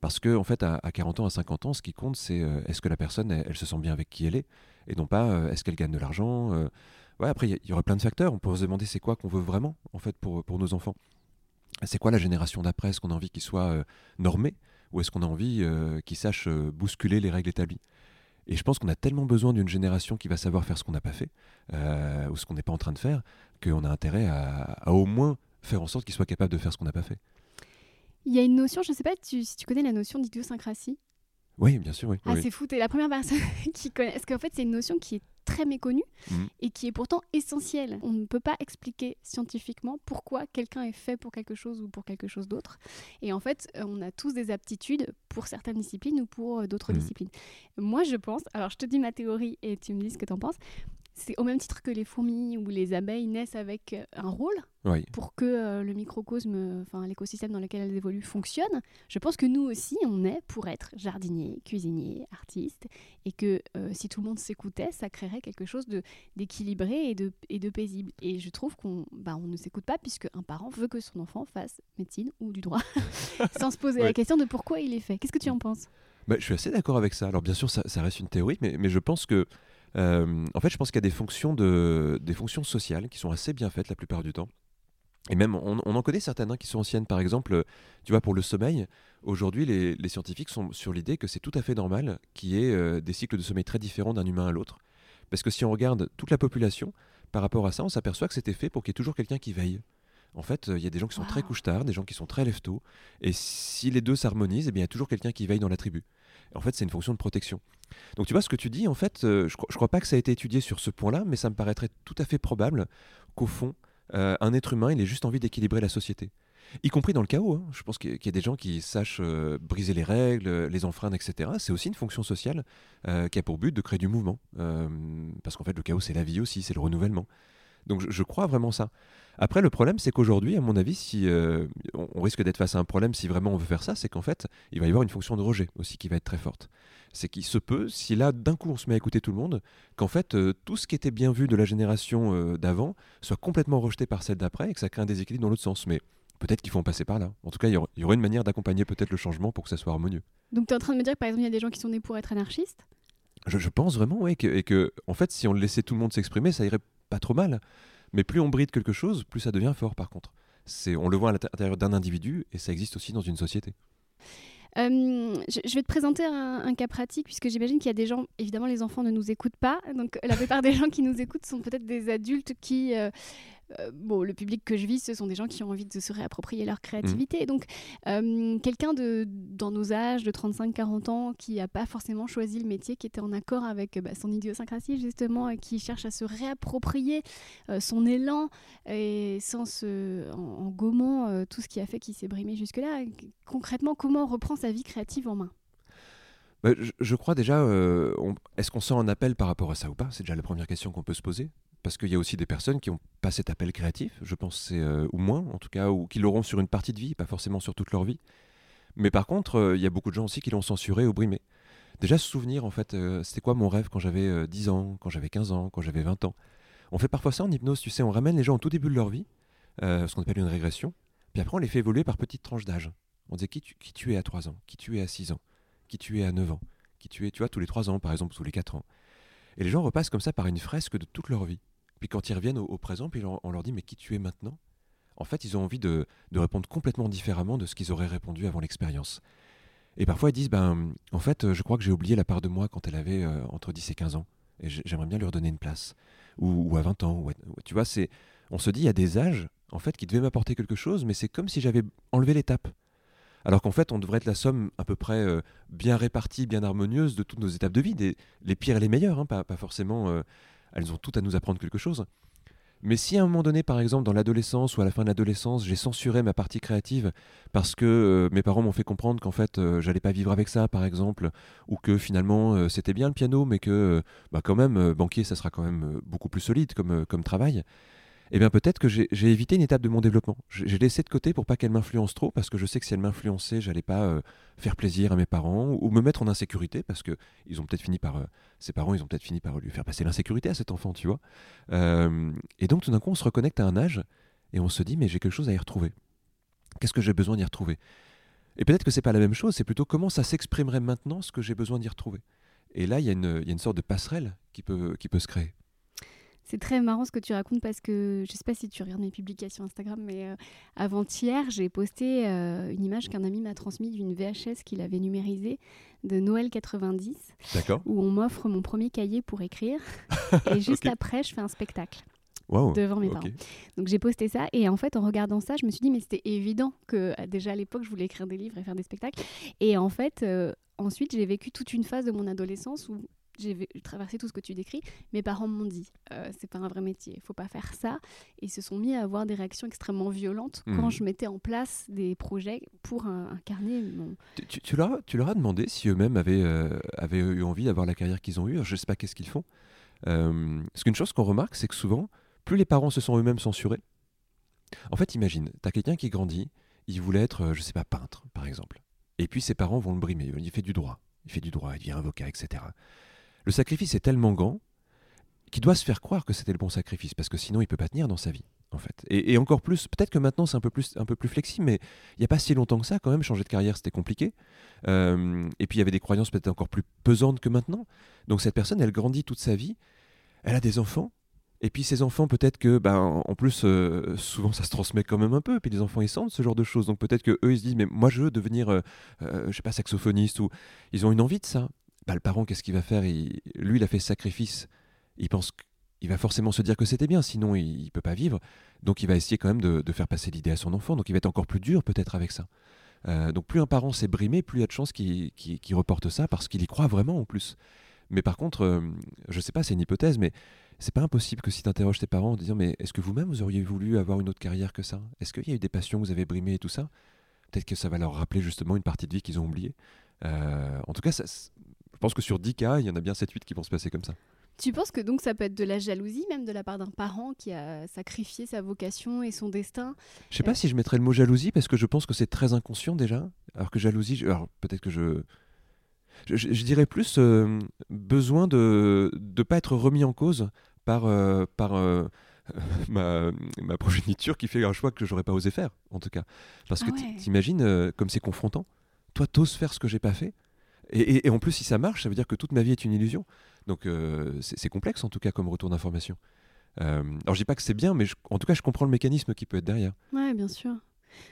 [SPEAKER 2] Parce que, en fait, à, 40 ans, à 50 ans, ce qui compte, c'est est-ce que la personne, elle, se sent bien avec qui elle est, et non pas est-ce qu'elle gagne de l'argent. Ouais, après, il y, y, aurait plein de facteurs. On pourrait se demander c'est quoi qu'on veut vraiment, en fait, pour, pour nos enfants c'est quoi la génération d'après? Est-ce qu'on a envie qu'il soit euh, normé ou est-ce qu'on a envie euh, qu'il sache euh, bousculer les règles établies? Et je pense qu'on a tellement besoin d'une génération qui va savoir faire ce qu'on n'a pas fait ou ce qu'on n'est pas en train de faire qu'on a intérêt à, au moins faire en sorte qu'il soit capable de faire ce qu'on n'a pas fait.
[SPEAKER 1] Il y a une notion, je ne sais pas si tu connais la notion d'idiosyncrasie.
[SPEAKER 2] Oui, bien sûr, oui.
[SPEAKER 1] Ah, c'est fou, t'es la première personne qui connaît. Parce qu'en fait, c'est une notion qui est très méconnue mhm. et qui est pourtant essentielle. On ne peut pas expliquer scientifiquement pourquoi quelqu'un est fait pour quelque chose ou pour quelque chose d'autre. Et en fait, euh, on a tous des aptitudes pour certaines disciplines ou pour euh, d'autres mhm. disciplines. Moi, je pense, alors je te dis ma théorie et tu me dis ce que tu en penses. C'est au même titre que les fourmis ou les abeilles naissent avec euh, un rôle pour que euh, le microcosme, enfin l'écosystème dans lequel elles évoluent fonctionne. Je pense que nous aussi, on est pour être jardinier, cuisinier, artiste, et que euh, si tout le monde s'écoutait, ça créerait quelque chose de d'équilibré et de, et de paisible. Et je trouve qu'on bah, on ne s'écoute pas puisque un parent veut que son enfant fasse médecine ou du droit, sans se poser la question de pourquoi il est fait. Qu'est-ce que tu en penses?
[SPEAKER 2] Bah, Je suis assez d'accord avec ça. Alors bien sûr, ça, ça reste une théorie, mais, mais je pense que euh, en fait, je pense qu'il y a des fonctions, de, des fonctions sociales qui sont assez bien faites la plupart du temps. Et même, on, en connaît certaines hein, qui sont anciennes. Par exemple, tu vois, pour le sommeil, aujourd'hui, les, scientifiques sont sur l'idée que c'est tout à fait normal qu'il y ait euh, des cycles de sommeil très différents d'un humain à l'autre. Parce que si on regarde toute la population, par rapport à ça, on s'aperçoit que c'était fait pour qu'il y ait toujours quelqu'un qui veille. En fait, il y a des gens qui sont très couche-tard, des gens qui sont très lève-tôt. Et si les deux s'harmonisent, eh bien, il y a toujours quelqu'un qui veille dans la tribu. En fait, c'est une fonction de protection. Donc tu vois, ce que tu dis, en fait, euh, je ne crois pas que ça a été étudié sur ce point-là, mais ça me paraîtrait tout à fait probable qu'au fond, euh, un être humain, il ait juste envie d'équilibrer la société. Y compris dans le chaos. Hein. Je pense qu'il y a des gens qui sachent euh, briser les règles, les enfreindre, etc. C'est aussi une fonction sociale qui a pour but de créer du mouvement. parce qu'en fait, le chaos, c'est la vie aussi, c'est le renouvellement. Donc je, crois vraiment ça. Après, le problème, c'est qu'aujourd'hui, à mon avis, si on, risque d'être face à un problème si vraiment on veut faire ça, c'est qu'en fait, il va y avoir une fonction de rejet aussi qui va être très forte c'est qu'il se peut, si là d'un coup on se met à écauter tout le monde, qu'en fait euh, tout ce qui était bien vu de la génération euh, d'avant soit complètement rejeté par celle d'après et que ça crée un déséquilibre dans l'autre sens. Mais peut-être qu'il faut en passer par là. En tout cas, il y, aurait une manière d'accompagner peut-être le changement pour que ça soit harmonieux.
[SPEAKER 1] Donc tu es en train de me dire que par exemple il y a des gens qui sont nés pour être anarchistes?
[SPEAKER 2] Je, pense vraiment, oui, et que en fait si on laissait tout le monde s'exprimer, ça irait pas trop mal. Mais plus on bride quelque chose, plus ça devient fort par contre. C'est, on le voit à l'intérieur d'un individu et ça existe aussi dans une société.
[SPEAKER 1] Je, vais te présenter un, cas pratique, puisque j'imagine qu'il y a des gens, évidemment les enfants ne nous écoutent pas, donc la plupart des gens qui nous écoutent sont peut-être des adultes qui euh, euh, bon, le public que je vis, ce sont des gens qui ont envie de se réapproprier leur créativité. Mmh. Donc, euh, quelqu'un de dans nos âges, de 35-40 ans, qui n'a pas forcément choisi le métier, qui était en accord avec bah, son idiosyncrasie justement, et qui cherche à se réapproprier euh, son élan et sans se, en, gommant tout ce qui a fait qu'il s'est brimé jusque-là. Concrètement, comment on reprend sa vie créative en main?
[SPEAKER 2] Bah, je, crois déjà, est-ce qu'on sent un appel par rapport à ça ou pas? C'est déjà la première question qu'on peut se poser parce qu'il y a aussi des personnes qui n'ont pas cet appel créatif, je pense, euh, ou moins en tout cas, ou qui l'auront sur une partie de vie, pas forcément sur toute leur vie. Mais par contre, euh, il y a beaucoup de gens aussi qui l'ont censuré ou brimé. Déjà, se souvenir, en fait, euh, c'était quoi mon rêve quand j'avais 10 ans, quand j'avais 15 ans, quand j'avais 20 ans? On fait parfois ça en hypnose, tu sais, on ramène les gens au tout début de leur vie, ce qu'on appelle une régression, puis après on les fait évoluer par petites tranches d'âge. On dit qui tu, qui tu es à 3 ans, qui tu es à 6 ans, qui tu es à 9 ans, qui tu es, tu vois, tous les 3 ans par exemple, tous les 4 ans? Et les gens repassent comme ça par une fresque de toute leur vie. Puis quand ils reviennent au, présent, puis on leur dit mais qui tu es maintenant? En fait, ils ont envie de, répondre complètement différemment de ce qu'ils auraient répondu avant l'expérience. Et parfois, ils disent ben, en fait, je crois que j'ai oublié la part de moi quand elle avait euh, entre 10 et 15 ans. Et j'aimerais bien lui redonner une place. Ou, à 20 ans. tu vois, c'est, on se dit, il y a des âges, en fait, qui devaient m'apporter quelque chose, mais c'est comme si j'avais enlevé l'étape. Alors qu'en fait, on devrait être la somme à peu près euh, bien répartie, bien harmonieuse de toutes nos étapes de vie, les pires et les meilleures, hein, pas, forcément euh, elles ont toutes à nous apprendre quelque chose. Mais si à un moment donné, par exemple, dans l'adolescence ou à la fin de l'adolescence, j'ai censuré ma partie créative parce que euh, mes parents m'ont fait comprendre qu'en fait, euh, j'allais pas vivre avec ça, par exemple, ou que finalement, euh, c'était bien le piano, mais que, bah, quand même, banquier, ça sera quand même beaucoup plus solide comme, comme travail, eh bien peut-être que j'ai évité une étape de mon développement. J'ai laissé de côté pour pas qu'elle m'influence trop, parce que je sais que si elle m'influençait, j'allais pas euh, faire plaisir à mes parents ou me mettre en insécurité, parce que ils ont peut-être fini par, euh, ses parents, ils ont peut-être fini par lui faire passer l'insécurité à cet enfant, tu vois. Euh, et donc tout d'un coup, on se reconnecte à un âge et on se dit, mais j'ai quelque chose à y retrouver. Qu'est-ce que j'ai besoin d'y retrouver? Et peut-être que c'est pas la même chose, c'est plutôt comment ça s'exprimerait maintenant, ce que j'ai besoin d'y retrouver. Et là, il y, a une sorte de passerelle qui peut, qui peut se créer.
[SPEAKER 1] C'est très marrant ce que tu racontes parce que je ne sais pas si tu regardes mes publications Instagram, mais euh, avant-hier, j'ai posté euh, une image qu'un ami m'a transmise d'une VHS qu'il avait numérisée de Noël 90, où on m'offre mon premier cahier pour écrire. et juste après, je fais un spectacle. devant mes parents. Donc j'ai posté ça et en fait en regardant ça, je me suis dit mais c'était évident que euh, déjà à l'époque je voulais écrire des livres et faire des spectacles et en fait ensuite j'ai vécu toute une phase de mon adolescence où j'ai traversé tout ce que tu décris. Mes parents m'ont dit, euh, c'est pas un vrai métier, il faut pas faire ça. Et ils se sont mis à avoir des réactions extrêmement violentes quand mmh. je mettais en place des projets pour incarner mon...
[SPEAKER 2] Tu, tu, leur, as, tu, leur, as demandé si eux-mêmes avaient, euh, avaient eu envie d'avoir la carrière qu'ils ont eue? Je sais pas qu'est-ce qu'ils font. Euh, parce qu'une chose qu'on remarque, c'est que souvent, plus les parents se sont eux-mêmes censurés. En fait, imagine, tu as quelqu'un qui grandit, il voulait être, euh, je sais pas, peintre, par exemple. Et puis ses parents vont le brimer. Il fait du droit, il fait du droit, il devient avocat, etc. Le sacrifice est tellement grand qu'il doit se faire croire que c'était le bon sacrifice, parce que sinon il peut pas tenir dans sa vie, en fait. Et, encore plus, peut-être que maintenant c'est un peu plus, un peu plus flexible, mais il n'y a pas si longtemps que ça, quand même, changer de carrière c'était compliqué. Euh, et puis il y avait des croyances peut-être encore plus pesantes que maintenant. Donc cette personne, elle grandit toute sa vie, elle a des enfants, et puis ces enfants, peut-être que, ben, en plus, euh, souvent ça se transmet quand même un peu. Et puis les enfants, ils sentent ce genre de choses. Donc peut-être que eux, ils se disent, mais moi, je veux devenir, euh, euh, je sais pas, saxophoniste ou ils ont une envie de ça. Bah, le parent, qu'est-ce qu'il va faire? Lui, il a fait sacrifice. Il pense qu'il va forcément se dire que c'était bien, sinon il, ne peut pas vivre. Donc il va essayer quand même de, faire passer l'idée à son enfant. Donc il va être encore plus dur peut-être avec ça. donc plus un parent s'est brimé, plus il y a de chances qu'il reporte ça parce qu'il y croit vraiment en plus. Mais par contre, je sais pas, c'est une hypothèse, mais c'est pas impossible que si tu interroges tes parents en disant mais est-ce que vous-même vous auriez voulu avoir une autre carrière que ça? Est-ce qu'il y a eu des passions que vous avez brimées et tout ça? Peut-être que ça va leur rappeler justement une partie de vie qu'ils ont oubliée. Euh, en tout cas, je pense que sur 10 cas, il y en a bien 7-8 qui vont se passer comme ça.
[SPEAKER 1] Tu penses que donc ça peut être de la jalousie même de la part d'un parent qui a sacrifié sa vocation et son destin?
[SPEAKER 2] Je sais pas si je mettrais le mot jalousie parce que je pense que c'est très inconscient déjà. Alors que jalousie, alors peut-être que je je, dirais plus euh, besoin de ne pas être remis en cause par, euh, par euh, ma, ma, progéniture qui fait un choix que j'aurais pas osé faire, en tout cas. Parce que ah t'imagines comme c'est confrontant. Toi, t'oses faire ce que j'ai pas fait. Et, en plus, si ça marche, ça veut dire que toute ma vie est une illusion. Donc c'est complexe, en tout cas, comme retour d'information. alors je dis pas que c'est bien, mais en tout cas, je comprends le mécanisme qui peut être derrière.
[SPEAKER 1] Ouais, bien sûr.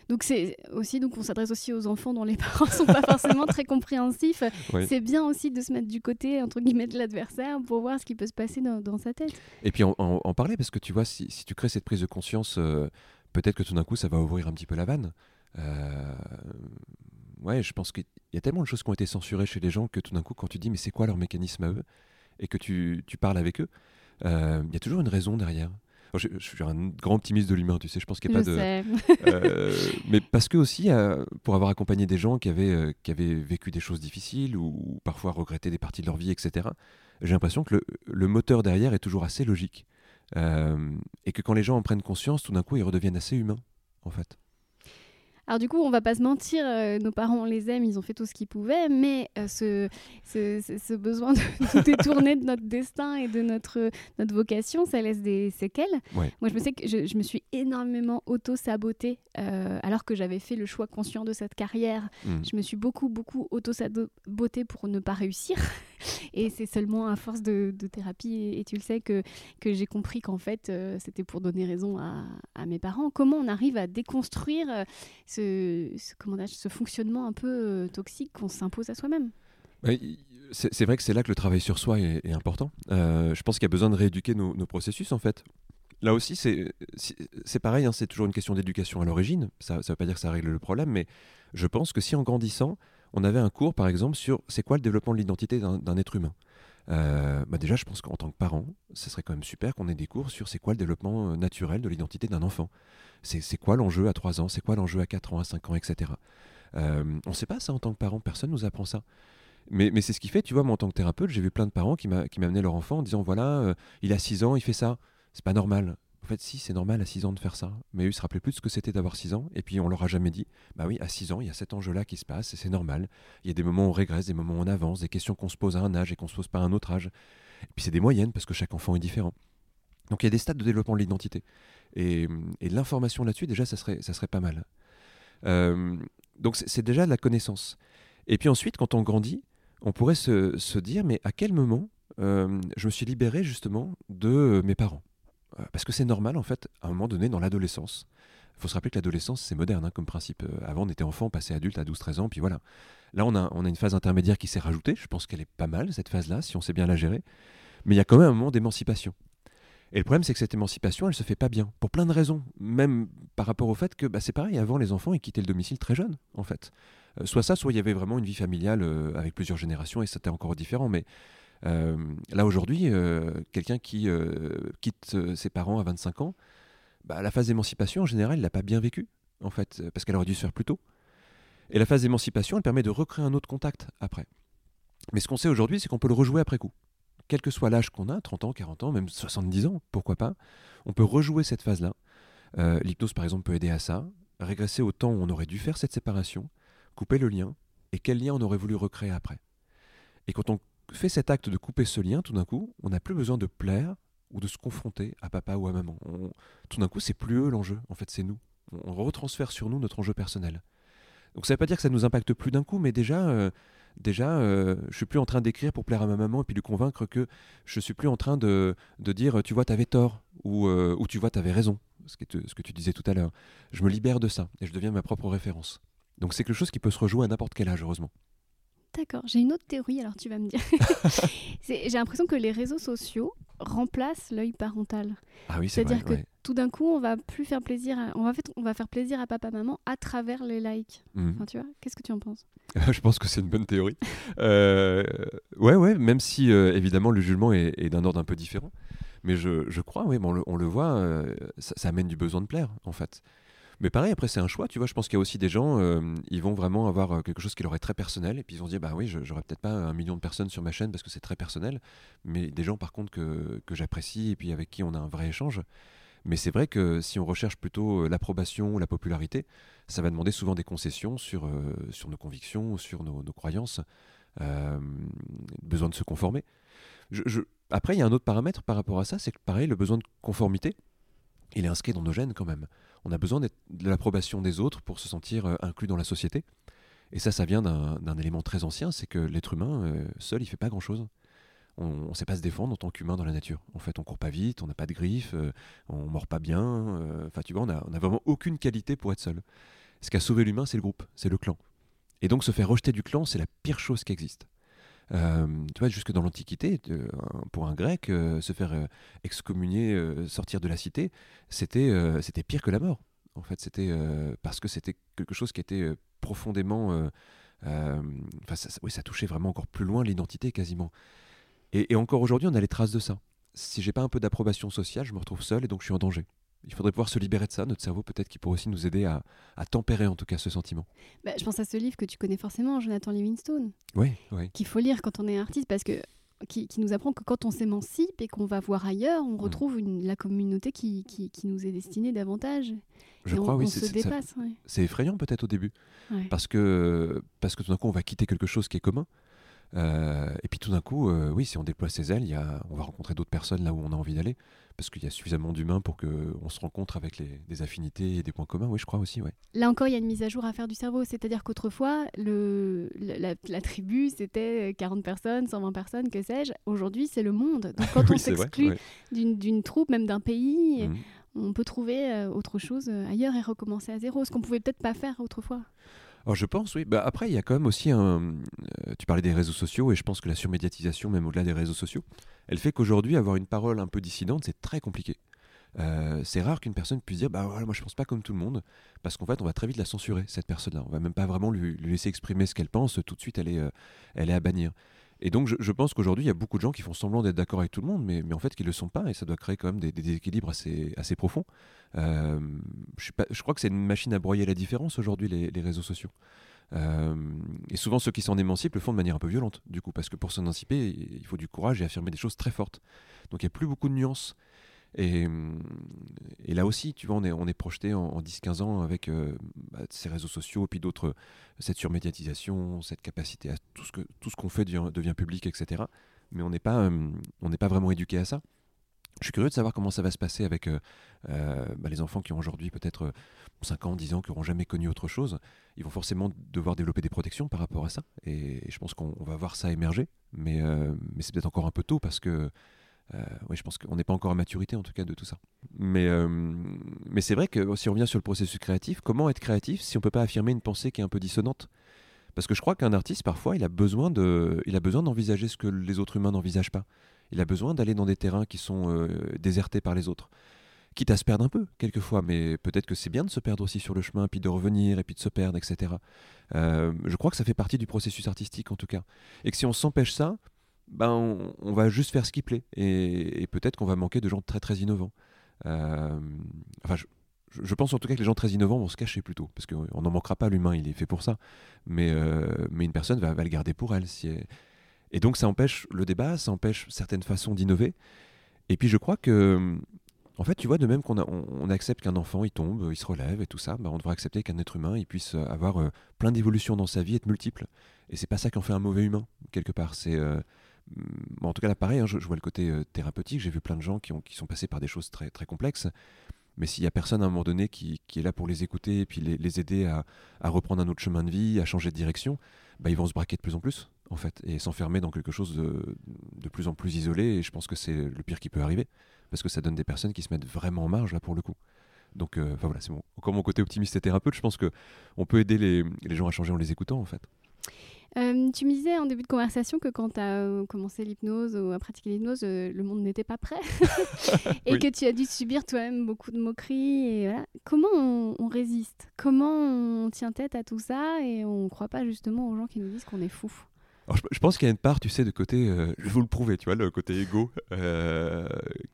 [SPEAKER 1] Donc c'est aussi donc on s'adresse aussi aux enfants dont les parents sont pas forcément très compréhensifs. C'est bien aussi de se mettre du côté entre guillemets de l'adversaire pour voir ce qui peut se passer dans, sa tête.
[SPEAKER 2] Et puis en, parler parce que tu vois si, tu crées cette prise de conscience, euh, peut-être que tout d'un coup ça va ouvrir un petit peu la vanne. Euh, ouais, je pense qu'il y a tellement de choses qui ont été censurées chez les gens que tout d'un coup quand tu dis mais c'est quoi leur mécanisme à eux et que tu, tu parles avec eux, euh, il y a toujours une raison derrière je, suis un grand optimiste de l'humain, tu sais, je pense qu'il n'y a pas de. Euh, mais parce que aussi, euh, pour avoir accompagné des gens qui avaient, qui avaient vécu des choses difficiles ou, parfois regretté des parties de leur vie, etc., j'ai l'impression que le, le, moteur derrière est toujours assez logique. et que quand les gens en prennent conscience, tout d'un coup, ils redeviennent assez humains, en fait.
[SPEAKER 1] Alors du coup, on va pas se mentir, euh, nos parents, on les aime, ils ont fait tout ce qu'ils pouvaient, mais euh, ce, ce, besoin de tout détourner de notre destin et de notre, notre vocation, ça laisse des séquelles. Moi, je me sais que je, me suis énormément auto-sabotée euh, alors que j'avais fait le choix conscient de cette carrière. Mmh. Je me suis beaucoup, beaucoup auto-sabotée pour ne pas réussir. Et c'est seulement à force de, thérapie, et, tu le sais, que, j'ai compris qu'en fait, c'était pour donner raison à, mes parents. Comment on arrive à déconstruire ce, comment ce fonctionnement un peu euh, toxique qu'on s'impose à soi-même?
[SPEAKER 2] C'est vrai que c'est là que le travail sur soi est, important. Euh, je pense qu'il y a besoin de rééduquer nos, processus en fait. Là aussi, c'est pareil, hein, c'est toujours une question d'éducation à l'origine. Ça ne veut pas dire que ça règle le problème, mais je pense que si en grandissant, on avait un cours par exemple sur c'est quoi le développement de l'identité d'un être humain. Euh, bah déjà, je pense qu'en tant que parent, ce serait quand même super qu'on ait des cours sur c'est quoi le développement naturel de l'identité d'un enfant. C'est quoi l'enjeu à 3 ans C'est quoi l'enjeu à 4 ans, à 5 ans, etc. Euh, on ne sait pas ça en tant que parent, personne ne nous apprend ça. Mais, mais c'est ce qui fait, tu vois, moi en tant que thérapeute, j'ai vu plein de parents qui m'amenaient leur enfant en disant voilà, euh, il a 6 ans, il fait ça. C'est pas normal. En fait, si, c'est normal à 6 ans de faire ça. Mais eux, ils se rappelaient plus de ce que c'était d'avoir 6 ans. Et puis, on leur a jamais dit bah oui, à 6 ans, il y a cet enjeu-là qui se passe et c'est normal. Il y a des moments où on régresse, des moments où on avance, des questions qu'on se pose à un âge et qu'on se pose pas à un autre âge. Et puis, c'est des moyennes parce que chaque enfant est différent. Donc il y a des stades de développement de l'identité. Et, l'information là-dessus, déjà, ça serait, pas mal. Euh, donc c'est déjà de la connaissance. Et puis ensuite, quand on grandit, on pourrait se, dire, mais à quel moment euh, je me suis libéré justement de mes parents? euh, Parce que c'est normal, en fait, à un moment donné, dans l'adolescence. Il faut se rappeler que l'adolescence, c'est moderne hein, comme principe. Avant, on était enfant, on passait adulte à 12-13 ans, puis voilà. Là, on a, on a une phase intermédiaire qui s'est rajoutée. Je pense qu'elle est pas mal, cette phase-là, si on sait bien la gérer. Mais il y a quand même un moment d'émancipation. Et le problème, c'est que cette émancipation, elle se fait pas bien, pour plein de raisons. Même par rapport au fait que bah, c'est pareil, avant, les enfants, ils quittaient le domicile très jeunes, en fait. Euh, soit ça, soit il y avait vraiment une vie familiale euh, avec plusieurs générations, et c'était encore différent. Mais euh, là, aujourd'hui, quelqu'un qui quitte ses parents à 25 ans, bah, la phase d'émancipation, en général, il l'a pas bien vécu, en fait, parce qu'elle aurait dû se faire plus tôt. Et la phase d'émancipation, elle permet de recréer un autre contact après. Mais ce qu'on sait aujourd'hui, c'est qu'on peut le rejouer après coup. quel que soit l'âge qu'on a, 30 ans, 40 ans, même 70 ans, pourquoi pas, on peut rejouer cette phase-là. Euh, l'hypnose, par exemple, peut aider à ça, régresser au temps où on aurait dû faire cette séparation, couper le lien, et quel lien on aurait voulu recréer après. Et quand on fait cet acte de couper ce lien, tout d'un coup, on n'a plus besoin de plaire ou de se confronter à papa ou à maman. tout d'un coup, c'est plus eux l'enjeu, en fait, c'est nous. On retransfère sur nous notre enjeu personnel. Donc ça ne veut pas dire que ça ne nous impacte plus d'un coup, mais déjà, euh, déjà euh, je suis plus en train d'écrire pour plaire à ma maman et puis lui convaincre que je suis plus en train de, dire tu vois, tu avais tort ou, euh, ou tu vois, tu avais raison, ce que, ce que tu disais tout à l'heure. Je me libère de ça et je deviens ma propre référence. Donc c'est quelque chose qui peut se rejouer à n'importe quel âge, heureusement.
[SPEAKER 1] D'accord, j'ai une autre théorie, alors tu vas me dire. j'ai l'impression que les réseaux sociaux remplacent l'œil parental.
[SPEAKER 2] Ah oui, c'est
[SPEAKER 1] C'est-à-dire que tout d'un coup, on va plus faire plaisir, on, va on va faire plaisir à papa maman à travers les likes. Mmh. Enfin, tu vois, qu'est-ce que tu en penses?
[SPEAKER 2] Je pense que c'est une bonne théorie. euh, ouais, ouais, même si euh, évidemment le jugement est, d'un ordre un peu différent, mais je, je crois, oui, on, le, on, le, voit, euh, ça, ça, amène du besoin de plaire en fait. Mais pareil, après, c'est un choix. Tu vois, je pense qu'il y a aussi des gens, euh, ils vont vraiment avoir euh, quelque chose qui leur est très personnel. Et puis ils vont se dire, bah oui, j'aurais peut-être pas un million de personnes sur ma chaîne parce que c'est très personnel. Mais des gens, par contre, que, que j'apprécie et puis avec qui on a un vrai échange. Mais c'est vrai que si on recherche plutôt euh, l'approbation ou la popularité, ça va demander souvent des concessions sur, sur nos convictions, sur nos, croyances, besoin de se conformer. Après, il y a un autre paramètre par rapport à ça, c'est que pareil, le besoin de conformité, il est inscrit dans nos gènes quand même on a besoin de l'approbation des autres pour se sentir euh, inclus dans la société. Et ça, ça vient d'un élément très ancien, c'est que l'être humain, euh, seul, il fait pas grand-chose. On ne sait pas se défendre en tant qu'humain dans la nature. En fait, on court pas vite, on n'a pas de griffes, euh, on mord pas bien. Enfin, tu vois, on n'a vraiment aucune qualité pour être seul. Ce qui a sauvé l'humain, c'est le groupe, c'est le clan. Et donc, se faire rejeter du clan, c'est la pire chose qui existe. Euh, tu vois, jusque dans l'Antiquité, pour un grec, euh, se faire euh, excommunier, sortir de la cité, c'était c'était pire que la mort. En fait, c'était parce que c'était quelque chose qui était profondément. Enfin, ça, oui, ça touchait vraiment encore plus loin l'identité quasiment. Et, et encore aujourd'hui, on a les traces de ça. Si j'ai pas un peu d'approbation sociale, je me retrouve seul et donc je suis en danger. Il faudrait pouvoir se libérer de ça, notre cerveau peut-être qui pourrait aussi nous aider à, tempérer en tout cas ce sentiment.
[SPEAKER 1] Bah, je pense à ce livre que tu connais forcément, Jonathan Livingstone.
[SPEAKER 2] Oui, oui.
[SPEAKER 1] Qu'il faut lire quand on est artiste parce que qui, nous apprend que quand on s'émancipe et qu'on va voir ailleurs, on mm. retrouve une, la communauté qui, qui, nous est destinée davantage.
[SPEAKER 2] Je crois, oui. C'est effrayant peut-être au début. Parce, que, parce que tout d'un coup, on va quitter quelque chose qui est commun. Euh, et puis tout d'un coup, euh, oui, si on déploie ses ailes, y a, on va rencontrer d'autres personnes là où on a envie d'aller, parce qu'il y a suffisamment d'humains pour qu'on se rencontre avec les, des affinités et des points communs, oui, je crois aussi. Ouais.
[SPEAKER 1] Là encore, il y a une mise à jour à faire du cerveau, c'est-à-dire qu'autrefois, le, la, tribu, c'était 40 personnes, 120 personnes, que sais-je. Aujourd'hui, c'est le monde. Donc quand on s'exclut d'une troupe, même d'un pays, mmh. on peut trouver euh, autre chose ailleurs et recommencer à zéro, ce qu'on pouvait peut-être pas faire autrefois.
[SPEAKER 2] Alors je pense, oui. Bah, après, il y a quand même aussi un. Euh, tu parlais des réseaux sociaux et je pense que la surmédiatisation, même au-delà des réseaux sociaux, elle fait qu'aujourd'hui, avoir une parole un peu dissidente, c'est très compliqué. Euh, c'est rare qu'une personne puisse dire bah voilà, moi je pense pas comme tout le monde parce qu'en fait on va très vite la censurer cette personne là on va même pas vraiment lui, laisser exprimer ce qu'elle pense tout de suite elle est, euh, elle est à bannir et donc, je, pense qu'aujourd'hui, il y a beaucoup de gens qui font semblant d'être d'accord avec tout le monde, mais, en fait, qui ne le sont pas, et ça doit créer quand même des, déséquilibres assez, profonds. Euh, je, crois que c'est une machine à broyer la différence aujourd'hui, les, réseaux sociaux. Euh, et souvent, ceux qui s'en émancipent le font de manière un peu violente, du coup, parce que pour s'émanciper, il faut du courage et affirmer des choses très fortes. Donc, il n'y a plus beaucoup de nuances. Et, et, là aussi, tu vois, on est, projeté en, 10-15 ans avec euh, bah, ces réseaux sociaux, puis d'autres, cette surmédiatisation, cette capacité à tout ce qu'on fait devient, public, etc. Mais on n'est pas, euh, n'est pas vraiment éduqué à ça. Je suis curieux de savoir comment ça va se passer avec euh, bah, les enfants qui ont aujourd'hui peut-être 5 ans, 10 ans, qui n'auront jamais connu autre chose. Ils vont forcément devoir développer des protections par rapport à ça. Et, je pense qu'on va voir ça émerger. Mais c'est peut-être encore un peu tôt parce que euh, oui, je pense qu'on n'est pas encore à maturité en tout cas de tout ça. Mais, euh, mais c'est vrai que si on revient sur le processus créatif, comment être créatif si on ne peut pas affirmer une pensée qui est un peu dissonante? Parce que je crois qu'un artiste, parfois, il a besoin de, il a besoin d'envisager ce que les autres humains n'envisagent pas. Il a besoin d'aller dans des terrains qui sont euh, désertés par les autres. Quitte à se perdre un peu, quelquefois, mais peut-être que c'est bien de se perdre aussi sur le chemin, puis de revenir, et puis de se perdre, etc. je crois que ça fait partie du processus artistique, en tout cas. Et que si on s'empêche ça, ben, on, va juste faire ce qui plaît. Et, peut-être qu'on va manquer de gens très très innovants. Euh, enfin, je, pense en tout cas que les gens très innovants vont se cacher plutôt, parce qu'on n'en manquera pas, l'humain, il est fait pour ça. Mais, euh, mais une personne va, le garder pour elle. Et donc ça empêche le débat, ça empêche certaines façons d'innover. Et puis je crois que, en fait, tu vois, de même qu'on on, accepte qu'un enfant, il tombe, il se relève et tout ça, bah, on devrait accepter qu'un être humain, il puisse avoir euh, plein d'évolutions dans sa vie, être multiple. Et c'est pas ça qui en fait un mauvais humain, quelque part. C'est... En tout cas là pareil, hein, je, vois le côté euh, thérapeutique, j'ai vu plein de gens qui, ont, qui sont passés par des choses très, complexes, mais s'il y a personne à un moment donné qui, est là pour les écouter et puis les, aider à, reprendre un autre chemin de vie, à changer de direction, bah, ils vont se braquer de plus en plus en fait, et s'enfermer dans quelque chose de, plus en plus isolé. Et je pense que c'est le pire qui peut arriver, parce que ça donne des personnes qui se mettent vraiment en marge là pour le coup. Donc, euh, voilà, c'est bon. Encore mon côté optimiste et thérapeute, je pense que on peut aider les, les gens à changer en les écoutant en fait.
[SPEAKER 1] Euh, tu me disais en début de conversation que quand tu as euh, commencé l'hypnose ou à pratiquer l'hypnose, le monde n'était pas prêt et que tu as dû subir toi-même beaucoup de moqueries. Et voilà. Comment on, on, résiste? Comment on tient tête à tout ça et on ne croit pas justement aux gens qui nous disent qu'on est fou?
[SPEAKER 2] Je, pense qu'il y a une part, tu sais, de côté, euh, je vais vous le prouver, tu vois, le côté égo euh,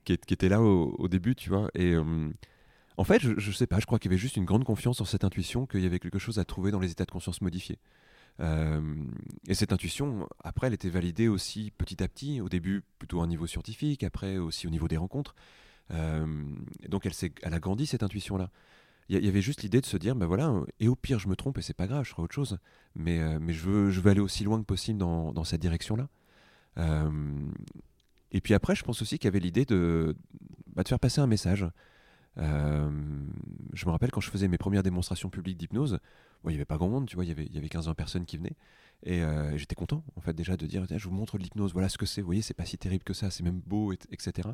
[SPEAKER 2] qui, était là au, début, tu vois. Et euh, en fait, je, je, sais pas, je crois qu'il y avait juste une grande confiance en cette intuition qu'il y avait quelque chose à trouver dans les états de conscience modifiés. Et cette intuition, après, elle était validée aussi petit à petit, au début plutôt à un niveau scientifique, après aussi au niveau des rencontres. donc elle, a grandi cette intuition-là il y, avait juste l'idée de se dire, ben voilà, et au pire je me trompe et c'est pas grave, je ferai autre chose. Mais, euh, je, veux, aller aussi loin que possible dans, cette direction-là. Euh, et puis après, je pense aussi qu'il y avait l'idée de, bah, faire passer un message. Euh, je me rappelle quand je faisais mes premières démonstrations publiques d'hypnose, il n'y avait pas grand monde, tu vois, il y avait, y avait 15-20 personnes qui venaient. Et j'étais content, en fait, déjà de dire, je vous montre l'hypnose, voilà ce que c'est, vous voyez, c'est pas si terrible que ça, c'est même beau, etc.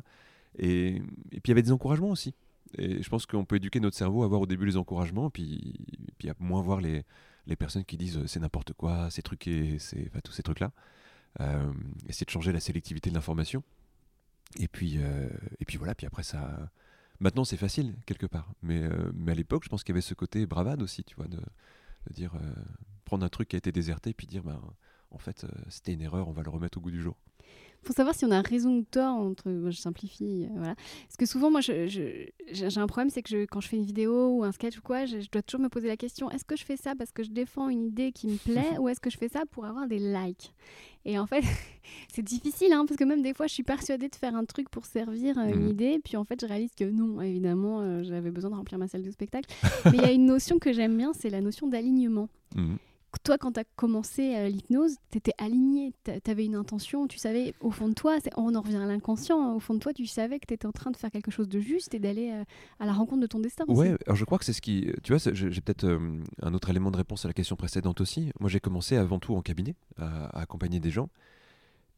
[SPEAKER 2] Et, et puis il y avait des encouragements aussi. Et je pense qu'on peut éduquer notre cerveau à voir au début les encouragements, puis, puis à moins voir les, les personnes qui disent euh, c'est n'importe quoi, c'est truqué, c'est tous ces trucs-là. Euh, essayer de changer la sélectivité de l'information. Et puis, euh, et puis voilà, puis après ça. Maintenant, c'est facile, quelque part. Mais, euh, mais à l'époque, je pense qu'il y avait ce côté bravade aussi, tu vois, de, de dire prendre un truc qui a été déserté, puis dire ben, en fait, c'était une erreur, on va le remettre au goût du jour.
[SPEAKER 1] Pour savoir si on a raison ou tort entre je simplifie euh, voilà. Parce que souvent moi j'ai un problème c'est que je, quand je fais une vidéo ou un sketch ou quoi je, dois toujours me poser la question est-ce que je fais ça parce que je défends une idée qui me plaît ou est-ce que je fais ça pour avoir des likes? Et en fait c'est difficile hein, parce que même des fois je suis persuadée de faire un truc pour servir euh, une mmh. idée puis en fait je réalise que non évidemment euh, j'avais besoin de remplir ma salle de spectacle. Mais il y a une notion que j'aime bien c'est la notion d'alignement. Mmh toi, quand tu as commencé euh, l'hypnose, tu étais aligné, tu avais une intention, tu savais au fond de toi, on en revient à l'inconscient, hein, au fond de toi, tu savais que tu étais en train de faire quelque chose de juste et d'aller euh, à la rencontre de ton destin.
[SPEAKER 2] Ouais, alors je crois que c'est ce qui. Tu vois, j'ai peut-être euh, un autre élément de réponse à la question précédente aussi. Moi, j'ai commencé avant tout en cabinet, à, accompagner des gens,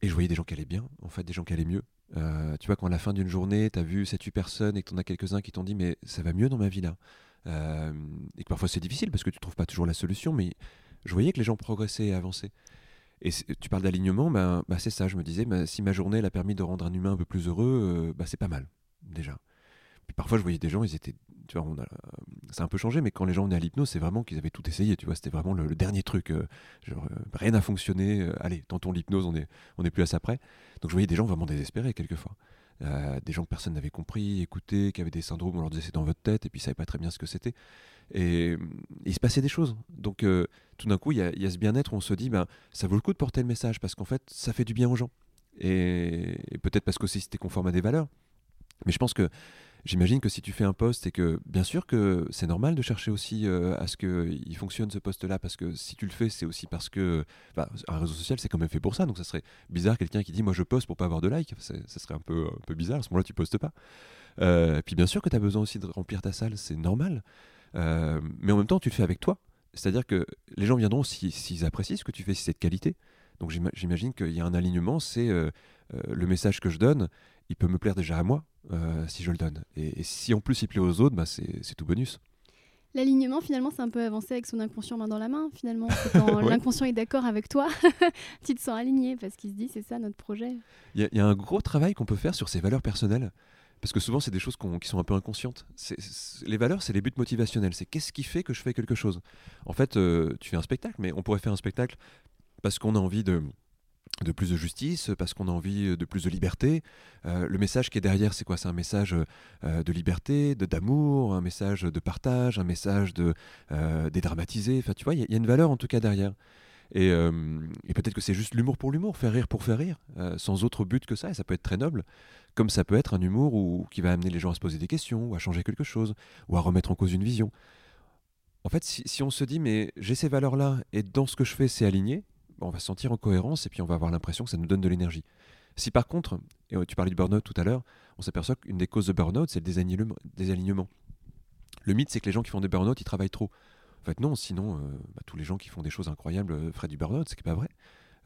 [SPEAKER 2] et je voyais des gens qui allaient bien, en fait, des gens qui allaient mieux. tu vois, quand à la fin d'une journée, tu as vu 7-8 personnes et que tu en as quelques-uns qui t'ont dit, mais ça va mieux dans ma vie là? et que parfois c'est difficile parce que tu trouves pas toujours la solution, mais je voyais que les gens progressaient et avançaient. Et tu parles d'alignement, ben, bah, c'est ça, je me disais, bah, si ma journée l'a permis de rendre un humain un peu plus heureux, euh, bah, c'est pas mal, déjà. Puis parfois, je voyais des gens, ils étaient. Tu vois, on a, ça a un peu changé, mais quand les gens venaient à l'hypnose, c'est vraiment qu'ils avaient tout essayé, tu vois, c'était vraiment le, dernier truc. Euh, euh, rien n'a fonctionné, allez, tentons l'hypnose, on est, on est plus à ça près. Donc je voyais des gens vraiment désespérés, quelquefois. Des gens que personne n'avait compris, écouté, qui avaient des syndromes, on leur disait c'est dans votre tête, et puis ils savaient pas très bien ce que c'était. Et il se passait des choses. Donc euh, tout d'un coup, il y, a ce bien-être où on se dit, ben, ça vaut le coup de porter le message parce qu'en fait, ça fait du bien aux gens. Et, peut-être parce qu'aussi c'était conforme à des valeurs. Mais je pense que j'imagine que si tu fais un poste et que bien sûr que c'est normal de chercher aussi euh, à ce qu'il fonctionne ce poste-là parce que si tu le fais, c'est aussi parce que bah, un réseau social c'est quand même fait pour ça. Donc ça serait bizarre quelqu'un qui dit moi je poste pour pas avoir de likes. Ça serait un peu, un peu bizarre. À ce moment-là, tu postes pas. Euh, puis bien sûr que tu as besoin aussi de remplir ta salle, c'est normal. Euh, mais en même temps, tu le fais avec toi. C'est-à-dire que les gens viendront s'ils apprécient ce que tu fais, si c'est de qualité. Donc j'imagine qu'il y a un alignement, c'est le message que je donne, il peut me plaire déjà à moi si je le donne. Et, si en plus il plaît aux autres, bah c'est tout bonus.
[SPEAKER 1] L'alignement, finalement, c'est un peu avancer avec son inconscient main dans la main, finalement. Quand l'inconscient est d'accord avec toi, tu te sens aligné parce qu'il se dit c'est ça notre projet.
[SPEAKER 2] Il y, a un gros travail qu'on peut faire sur ses valeurs personnelles. Parce que souvent, c'est des choses qui sont un peu inconscientes. les valeurs, c'est les buts motivationnels. C'est qu'est-ce qui fait que je fais quelque chose? En fait, euh, tu fais un spectacle, mais on pourrait faire un spectacle parce qu'on a envie de, de plus de justice, parce qu'on a envie de plus de liberté. Euh, le message qui est derrière, c'est quoi? C'est un message euh, de liberté, de d'amour, un message de partage, un message de dédramatiser. Enfin, tu vois, il y, a une valeur en tout cas derrière. Et, peut-être que c'est juste l'humour pour l'humour, faire rire pour faire rire, sans autre but que ça, et ça peut être très noble, comme ça peut être un humour où, qui va amener les gens à se poser des questions, ou à changer quelque chose, ou à remettre en cause une vision. En fait, si, on se dit, mais j'ai ces valeurs-là, et dans ce que je fais, c'est aligné, on va se sentir en cohérence, et puis on va avoir l'impression que ça nous donne de l'énergie. Si par contre, et tu parlais du burn-out tout à l'heure, on s'aperçoit qu'une des causes de burn-out, c'est le désalignement. Le mythe, c'est que les gens qui font des burn-out, ils travaillent trop. En fait, non, sinon, euh, bah, tous les gens qui font des choses incroyables euh, feraient du burn-out, c'est pas vrai.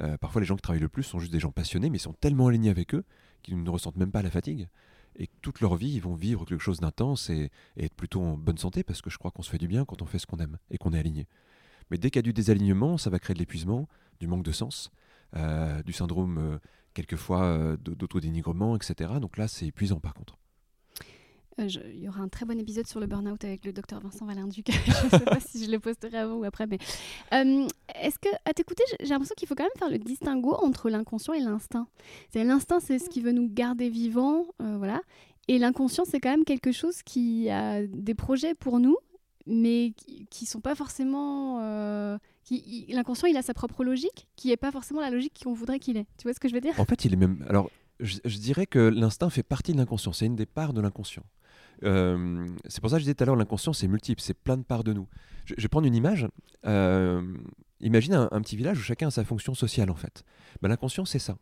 [SPEAKER 2] Euh, parfois, les gens qui travaillent le plus sont juste des gens passionnés, mais ils sont tellement alignés avec eux qu'ils ne ressentent même pas la fatigue. Et toute leur vie, ils vont vivre quelque chose d'intense et, être plutôt en bonne santé, parce que je crois qu'on se fait du bien quand on fait ce qu'on aime et qu'on est aligné. Mais dès qu'il y a du désalignement, ça va créer de l'épuisement, du manque de sens, du syndrome quelquefois d'autodénigrement, etc. Donc là, c'est épuisant par contre.
[SPEAKER 1] Euh, il y aura un très bon épisode sur le burn-out avec le docteur Vincent Valenduc. je ne sais pas si je le posterai avant ou après, mais euh, est-ce que, à t'écouter, j'ai l'impression qu'il faut quand même faire le distinguo entre l'inconscient et l'instinct. L'instinct, c'est ce qui veut nous garder vivants, euh, voilà. Et l'inconscient, c'est quand même quelque chose qui a des projets pour nous, mais qui, ne sont pas forcément. L'inconscient, il a sa propre logique, qui n'est pas forcément la logique qu'on voudrait qu'il ait. Tu vois ce que je veux dire?
[SPEAKER 2] En fait, il est même. Alors, je, dirais que l'instinct fait partie de l'inconscient. C'est une des parts de l'inconscient. Euh, c'est pour ça que je disais tout à l'heure, l'inconscient, c'est multiple, c'est plein de parts de nous. Je, vais prendre une image. Euh, imagine un, petit village où chacun a sa fonction sociale, en fait. Ben, l'inconscient, c'est ça.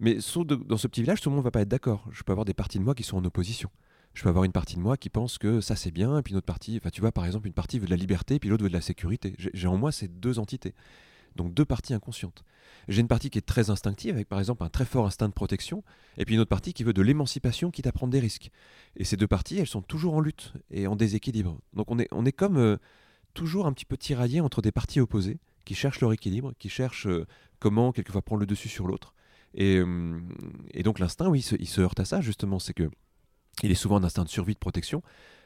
[SPEAKER 2] Mais dans ce petit village, tout le monde ne va pas être d'accord. Je peux avoir des parties de moi qui sont en opposition. Je peux avoir une partie de moi qui pense que ça c'est bien, et puis une autre partie, enfin tu vois par exemple, une partie veut de la liberté, puis l'autre veut de la sécurité. J'ai en moi ces deux entités. Donc deux parties inconscientes. J'ai une partie qui est très instinctive, avec par exemple un très fort instinct de protection, et puis une autre partie qui veut de l'émancipation, quitte à prendre des risques. Et ces deux parties, elles sont toujours en lutte et en déséquilibre. Donc on est, on est comme euh, toujours un petit peu tiraillé entre des parties opposées, qui cherchent leur équilibre, qui cherchent euh, comment quelquefois prendre le dessus sur l'autre. Et, euh, donc l'instinct, oui, il se heurte à ça, justement, c'est que il est souvent un instinct de survie, de protection,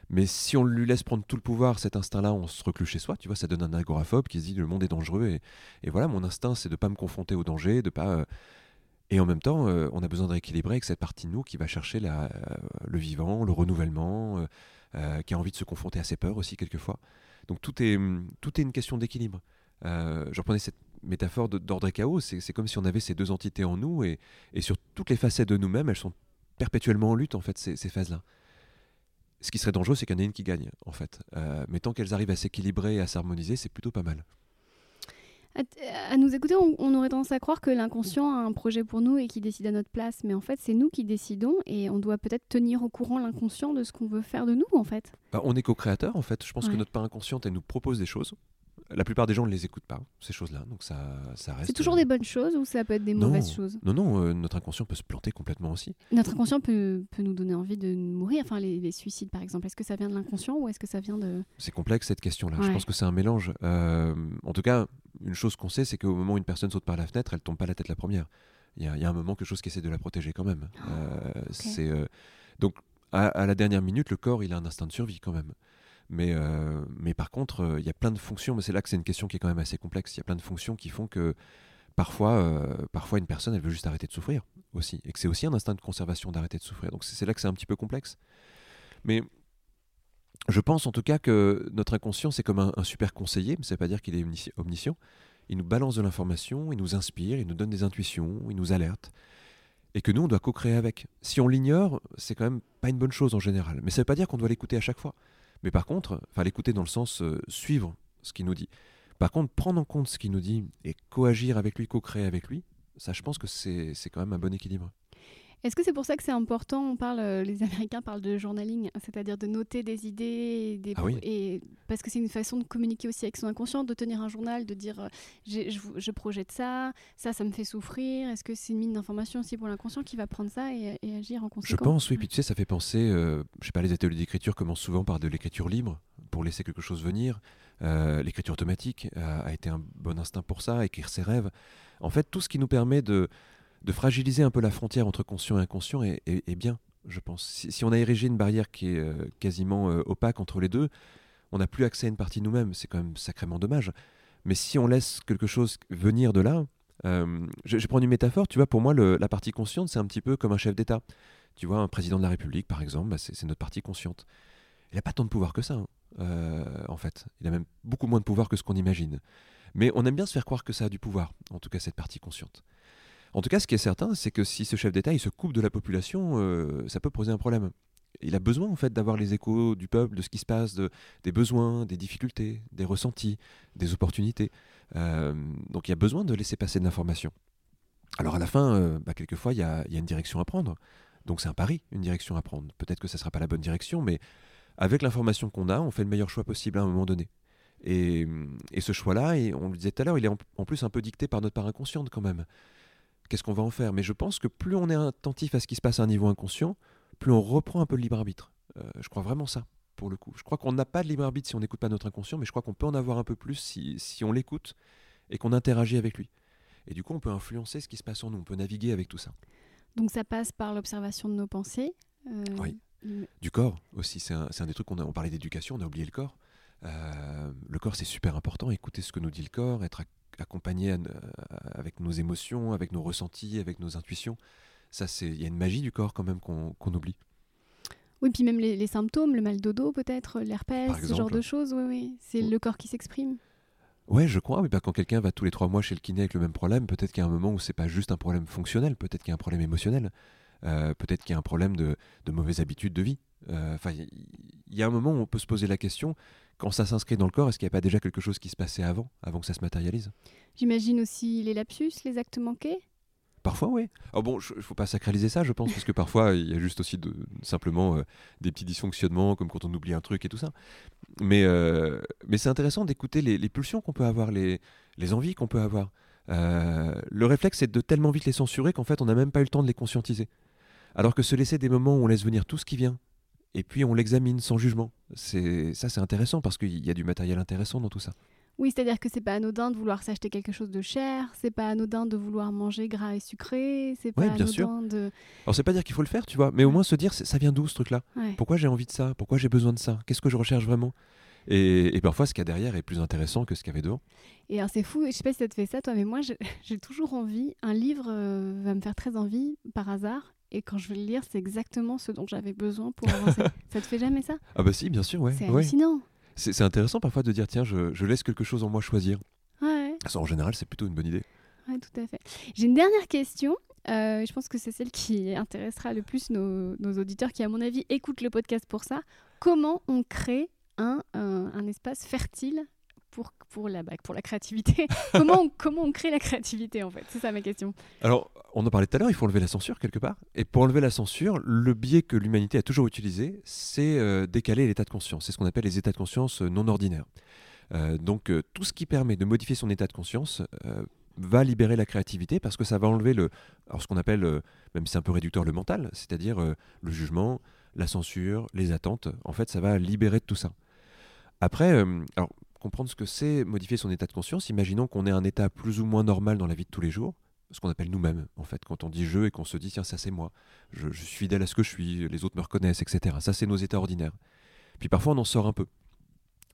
[SPEAKER 2] mais si on lui laisse prendre tout le pouvoir, cet instinct-là, on se reclue chez soi. Tu vois, ça donne un agoraphobe qui se dit le monde est dangereux. Et, voilà, mon instinct, c'est de ne pas me confronter au danger, de pas. Euh, et en même temps, euh, on a besoin de rééquilibrer avec cette partie de nous qui va chercher euh, le vivant, le renouvellement, qui a envie de se confronter à ses peurs aussi quelquefois. Donc tout est, tout est une question d'équilibre. je reprenais cette métaphore d'ordre et chaos. C'est comme si on avait ces deux entités en nous et sur toutes les facettes de nous-mêmes, elles sont perpétuellement en lutte en fait ces, ces phases-là. Ce qui serait dangereux, c'est qu'il y en ait une qui gagne, en fait. Euh, mais tant qu'elles arrivent à s'équilibrer et à s'harmoniser, c'est plutôt pas mal.
[SPEAKER 1] À, nous écouter, on, aurait tendance à croire que l'inconscient a un projet pour nous et qui décide à notre place. Mais en fait, c'est nous qui décidons et on doit peut-être tenir au courant l'inconscient de ce qu'on veut faire de nous, en fait.
[SPEAKER 2] Bah, on est co-créateur, en fait. Je pense que notre part inconsciente, elle nous propose des choses la plupart des gens ne les écoutent pas, ces choses-là. Donc ça, ça reste.
[SPEAKER 1] C'est toujours des bonnes choses ou ça peut être des mauvaises choses?
[SPEAKER 2] Non, non, euh, notre inconscient peut se planter complètement aussi.
[SPEAKER 1] Notre inconscient peut, peut nous donner envie de mourir. Enfin, les, suicides, par exemple. Est-ce que ça vient de l'inconscient ou est-ce que ça vient de.
[SPEAKER 2] C'est complexe cette question-là. Je pense que c'est un mélange. Euh, en tout cas, une chose qu'on sait, c'est qu'au moment où une personne saute par la fenêtre, elle tombe pas la tête la première. Il y, a, un moment, quelque chose qui essaie de la protéger quand même. Euh, c'est donc à, à, la dernière minute, le corps, il a un instinct de survie quand même. Mais, euh, mais par contre, euh, il y a plein de fonctions, mais c'est là que c'est une question qui est quand même assez complexe. Il y a plein de fonctions qui font que parfois, euh, parfois une personne, elle veut juste arrêter de souffrir aussi. Et que c'est aussi un instinct de conservation d'arrêter de souffrir. Donc c'est là que c'est un petit peu complexe. Mais je pense en tout cas que notre inconscient, c'est comme un, super conseiller, mais ça ne veut pas dire qu'il est omniscient. Il nous balance de l'information, il nous inspire, il nous donne des intuitions, il nous alerte. Et que nous, on doit co-créer avec. Si on l'ignore, c'est quand même pas une bonne chose en général. Mais ça ne veut pas dire qu'on doit l'écouter à chaque fois. Mais par contre, enfin l'écouter dans le sens euh, suivre ce qu'il nous dit. Par contre, prendre en compte ce qu'il nous dit et coagir avec lui, co-créer avec lui, ça je pense que c'est quand même un bon équilibre.
[SPEAKER 1] Est-ce que c'est pour ça que c'est important On parle, euh, les Américains parlent de journaling, c'est-à-dire de noter des idées, des
[SPEAKER 2] ah
[SPEAKER 1] et parce que c'est une façon de communiquer aussi avec son inconscient, de tenir un journal, de dire euh, je, je, projette ça, ça, ça me fait souffrir. Est-ce que c'est une mine d'information aussi pour l'inconscient qui va prendre ça et, agir en conséquence?
[SPEAKER 2] Je pense, oui. Puis tu sais, ça fait penser, euh, je sais pas, les ateliers d'écriture commencent souvent par de l'écriture libre pour laisser quelque chose venir. l'écriture automatique a été un bon instinct pour ça, écrire ses rêves. En fait, tout ce qui nous permet de de fragiliser un peu la frontière entre conscient et inconscient est, bien, je pense. Si, on a érigé une barrière qui est euh, quasiment euh, opaque entre les deux, on n'a plus accès à une partie nous-mêmes. C'est quand même sacrément dommage. Mais si on laisse quelque chose venir de là, euh, je, je, prends une métaphore, tu vois, pour moi, la partie consciente, c'est un petit peu comme un chef d'État. Tu vois, un président de la République, par exemple, bah, c'est notre partie consciente. Il n'a pas tant de pouvoir que ça, hein, en fait. Il a même beaucoup moins de pouvoir que ce qu'on imagine. Mais on aime bien se faire croire que ça a du pouvoir, en tout cas cette partie consciente. En tout cas, ce qui est certain, c'est que si ce chef d'État se coupe de la population, euh, ça peut poser un problème. Il a besoin en fait d'avoir les échos du peuple, de ce qui se passe, de, des besoins, des difficultés, des ressentis, des opportunités. Euh, donc il y a besoin de laisser passer de l'information. Alors à la fin, euh, bah, quelquefois, il y a, une direction à prendre. Donc c'est un pari, une direction à prendre. Peut-être que ça ne sera pas la bonne direction, mais avec l'information qu'on a, on fait le meilleur choix possible à un moment donné. Et, ce choix-là, on le disait tout à l'heure, il est en, plus un peu dicté par notre part inconsciente quand même qu'est-ce qu'on va en faire? Mais je pense que plus on est attentif à ce qui se passe à un niveau inconscient, plus on reprend un peu le libre arbitre. Euh, je crois vraiment ça, pour le coup. Je crois qu'on n'a pas de libre arbitre si on n'écoute pas notre inconscient, mais je crois qu'on peut en avoir un peu plus si, si on l'écoute et qu'on interagit avec lui. Et du coup, on peut influencer ce qui se passe en nous, on peut naviguer avec tout ça.
[SPEAKER 1] Donc ça passe par l'observation de nos pensées.
[SPEAKER 2] Euh... Oui. Du corps aussi, c'est un, un, des trucs qu'on a. On parlait d'éducation, on a oublié le corps. Euh, le corps, c'est super important. Écouter ce que nous dit le corps, être accompagné à, avec nos émotions, avec nos ressentis, avec nos intuitions. Ça, c'est il y a une magie du corps quand même qu'on qu oublie.
[SPEAKER 1] Oui, puis même les, les symptômes, le mal de dos peut-être, l'herpès, ce genre de choses, oui, oui. C'est le corps qui s'exprime.
[SPEAKER 2] Ouais, je crois. Mais quand quelqu'un va tous les trois mois chez le kiné avec le même problème, peut-être qu'il y a un moment où c'est pas juste un problème fonctionnel, peut-être qu'il y a un problème émotionnel, euh, peut-être qu'il y a un problème de, de mauvaises habitudes de vie. Enfin, euh, il y a un moment où on peut se poser la question quand ça s'inscrit dans le corps, est-ce qu'il n'y a pas déjà quelque chose qui se passait avant, avant que ça se matérialise?
[SPEAKER 1] J'imagine aussi les lapsus, les actes manqués?
[SPEAKER 2] Parfois, oui. Oh bon, il ne faut pas sacraliser ça, je pense, parce que parfois, il y a juste aussi de, simplement euh, des petits dysfonctionnements, comme quand on oublie un truc et tout ça. Mais, euh, mais c'est intéressant d'écouter les, les, pulsions qu'on peut avoir, les, les envies qu'on peut avoir. Euh, le réflexe, c'est de tellement vite les censurer qu'en fait, on n'a même pas eu le temps de les conscientiser. Alors que se laisser des moments où on laisse venir tout ce qui vient, et puis on l'examine sans jugement. C'est ça, c'est intéressant parce qu'il y a du matériel intéressant dans tout ça.
[SPEAKER 1] Oui, c'est-à-dire que c'est pas anodin de vouloir s'acheter quelque chose de cher, c'est pas anodin de vouloir manger gras et sucré, c'est pas
[SPEAKER 2] ouais, bien
[SPEAKER 1] anodin
[SPEAKER 2] sûr.
[SPEAKER 1] de.
[SPEAKER 2] Alors c'est pas dire qu'il faut le faire, tu vois, mais au moins se dire ça vient d'où ce truc-là?
[SPEAKER 1] Ouais.
[SPEAKER 2] Pourquoi j'ai envie de ça? Pourquoi j'ai besoin de ça? Qu'est-ce que je recherche vraiment? Et, et parfois ce qu'il y a derrière est plus intéressant que ce qu'il y avait devant.
[SPEAKER 1] Et alors c'est fou, je sais pas si ça te fait ça toi, mais moi j'ai- j'ai toujours envie, un livre euh, va me faire très envie par hasard, et quand je vais le lire, c'est exactement ce dont j'avais besoin pour avancer. ça te fait jamais ça?
[SPEAKER 2] Ah bah si, bien sûr, ouais.
[SPEAKER 1] C'est
[SPEAKER 2] ouais.
[SPEAKER 1] hallucinant.
[SPEAKER 2] C'est c'est intéressant parfois de dire tiens, je, je laisse quelque chose en moi choisir.
[SPEAKER 1] Ouais,
[SPEAKER 2] Ça, en général, c'est plutôt une bonne idée.
[SPEAKER 1] ouais, tout à fait. J'ai une dernière question. euh, je pense que c'est celle qui intéressera le plus nos, nos auditeurs qui, à mon avis, écoutent le podcast pour ça. Comment on crée un, un, un espace fertile pour, la, bah, pour la créativité comment, on, crée la créativité, en fait? C'est ça ma question.
[SPEAKER 2] Alors, on en parlait tout à l'heure, il faut enlever la censure quelque part. Et pour enlever la censure, le biais que l'humanité a toujours utilisé, c'est euh, décaler l'état de conscience. C'est ce qu'on appelle les états de conscience euh, non ordinaires. Euh, donc, euh, tout ce qui permet de modifier son état de conscience va libérer la créativité parce que ça va enlever le, alors ce qu'on appelle, même si c'est un peu réducteur, le mental, c'est-à-dire le jugement, la censure, les attentes. En fait, ça va libérer de tout ça. Après, alors, comprendre ce que c'est modifier son état de conscience, imaginons qu'on ait un état plus ou moins normal dans la vie de tous les jours, ce qu'on appelle nous-mêmes, en fait, quand on dit je et qu'on se dit tiens, ça c'est moi, je, je suis fidèle à ce que je suis, les autres me reconnaissent, etc. Ça, c'est nos états ordinaires. Puis parfois, on en sort un peu.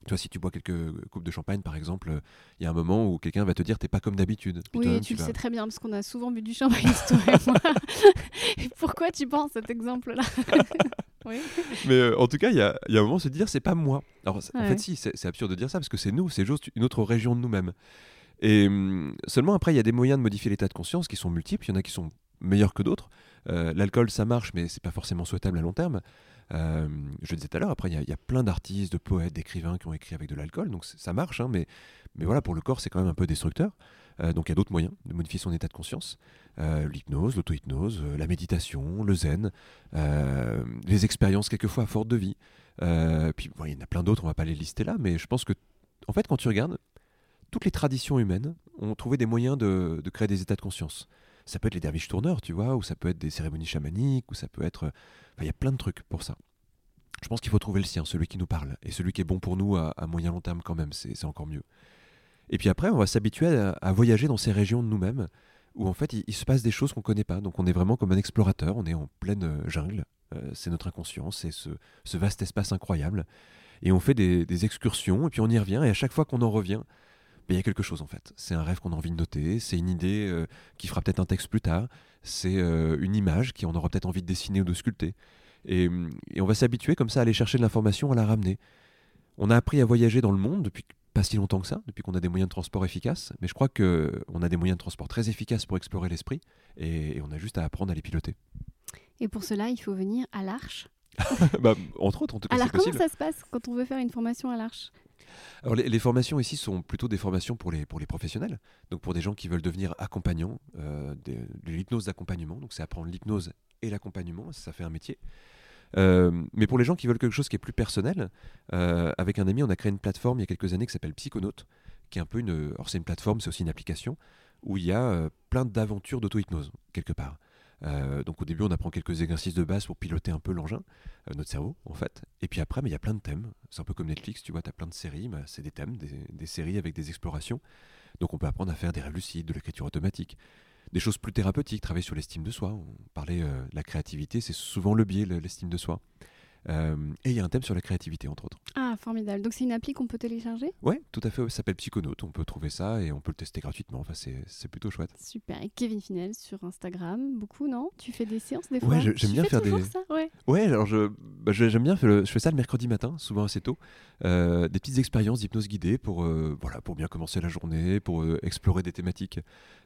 [SPEAKER 2] Tu vois, si tu bois quelques coupes de champagne, par exemple, il y a un moment où quelqu'un va te dire t'es pas comme d'habitude.
[SPEAKER 1] Oui, tu le
[SPEAKER 2] vas-
[SPEAKER 1] sais très bien, parce qu'on a souvent bu du champagne, toi et moi. Et Pourquoi tu penses cet exemple-là? Oui.
[SPEAKER 2] Mais euh, en tout cas, il y a, il y a un moment où se dire c'est pas moi. Alors en fait, si, c'est absurde de dire ça parce que c'est nous, c'est juste une autre région de nous-mêmes. Et hum, seulement après, il y a des moyens de modifier l'état de conscience qui sont multiples. Il y en a qui sont meilleurs que d'autres. Euh, L'alcool, ça marche, mais c'est pas forcément souhaitable à long terme. Euh, je le disais tout à l'heure, après, il y a- il y, a plein d'artistes, de poètes, d'écrivains qui ont écrit avec de l'alcool, donc ça marche, hein, mais, mais voilà, pour le corps, c'est quand même un peu destructeur. Euh, donc il y a d'autres moyens de modifier son état de conscience. Euh, L'hypnose, l'auto-hypnose, euh, la méditation, le zen, les expériences quelquefois fortes de vie. Puis il y en a plein d'autres, on va pas les lister là, mais je pense que, en fait, quand tu regardes, toutes les traditions humaines ont trouvé des moyens de, créer des états de conscience. Ça peut être les derviches tourneurs, tu vois, ou ça peut être des cérémonies chamaniques, ou ça peut être... Il y a plein de trucs pour ça. Je pense qu'il faut trouver le sien, celui qui nous parle, et celui qui est bon pour nous à, à moyen long terme quand même, c'est encore mieux. Et puis après, on va s'habituer à, voyager dans ces régions de nous-mêmes, où en fait, il, se passe des choses qu'on connaît pas. Donc on est vraiment comme un explorateur, on est en pleine euh, jungle, euh, c'est notre inconscient, c'est ce, vaste espace incroyable. Et on fait des, excursions, et puis on y revient, et à chaque fois qu'on en revient, ben, il y a quelque chose en fait. C'est un rêve qu'on a envie de noter, c'est une idée euh, qui fera peut-être un texte plus tard, c'est une image qui on aura peut-être envie de dessiner ou de sculpter. Et, et on va s'habituer comme ça à aller chercher de l'information, à la ramener. On a appris à voyager dans le monde depuis pas si longtemps que ça, depuis qu'on a des moyens de transport efficaces, mais je crois qu'on a des moyens de transport très efficaces pour explorer l'esprit, et, on a juste à apprendre à les piloter.
[SPEAKER 1] Et pour cela, il faut venir à l'Arche
[SPEAKER 2] bah, Entre autres, en tout cas,
[SPEAKER 1] Alors comment ça se passe quand on veut faire une formation à l'Arche?
[SPEAKER 2] Alors les, formations ici sont plutôt des formations pour les, pour les professionnels, donc pour des gens qui veulent devenir accompagnants, euh, de, l'hypnose d'accompagnement, donc c'est apprendre l'hypnose et l'accompagnement, ça fait un métier. Euh, mais pour les gens qui veulent quelque chose qui est plus personnel, euh, avec un ami, on a créé une plateforme il y a quelques années qui s'appelle Psychonaute, qui est un peu une. Alors, c'est une plateforme, c'est aussi une application où il y a euh, plein d'aventures d'auto-hypnose, quelque part. donc, au début, on apprend quelques exercices de base pour piloter un peu l'engin, notre cerveau, en fait. Et puis après, il y a plein de thèmes. C'est un peu comme Netflix, tu vois, tu as plein de séries, c'est des thèmes, des, des, séries avec des explorations. Donc, on peut apprendre à faire des rêves lucides, de l'écriture automatique des choses plus thérapeutiques, travailler sur l'estime de soi. On parlait euh, la créativité, c'est souvent le biais, l'estime de soi. Euh, et il y a un thème sur la créativité, entre autres.
[SPEAKER 1] Ah, formidable. Donc c'est une appli qu'on peut télécharger?
[SPEAKER 2] Ouais, tout à fait. Ça s'appelle Psychonaute. On peut trouver ça et on peut le tester gratuitement. Enfin, c'est plutôt chouette.
[SPEAKER 1] Super. Et Kevin Finel sur Instagram, beaucoup, non? Tu fais des séances des fois?
[SPEAKER 2] Ouais, j'aime bien faire des.
[SPEAKER 1] Ça, ouais.
[SPEAKER 2] ouais, alors je, bah, j'aime bien. Je fais ça le mercredi matin, souvent assez tôt. Euh, des petites expériences d'hypnose guidée pour, euh, voilà, pour bien commencer la journée, pour explorer des thématiques.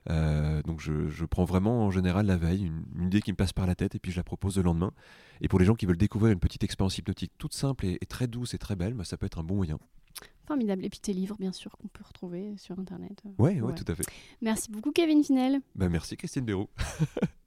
[SPEAKER 2] donc je, je, prends vraiment en général la veille une, une idée qui me passe par la tête et puis je la propose le lendemain. Et pour les gens qui veulent découvrir une petite expérience hypnotique toute simple et, très douce et très belle, bah, ça peut être un bon moyen.
[SPEAKER 1] Formidable. Et puis tes livres, bien sûr, qu'on peut retrouver sur Internet.
[SPEAKER 2] Oui, ouais, tout à fait.
[SPEAKER 1] Merci beaucoup, Kevin Finel.
[SPEAKER 2] Bah, merci, Christine Béroux.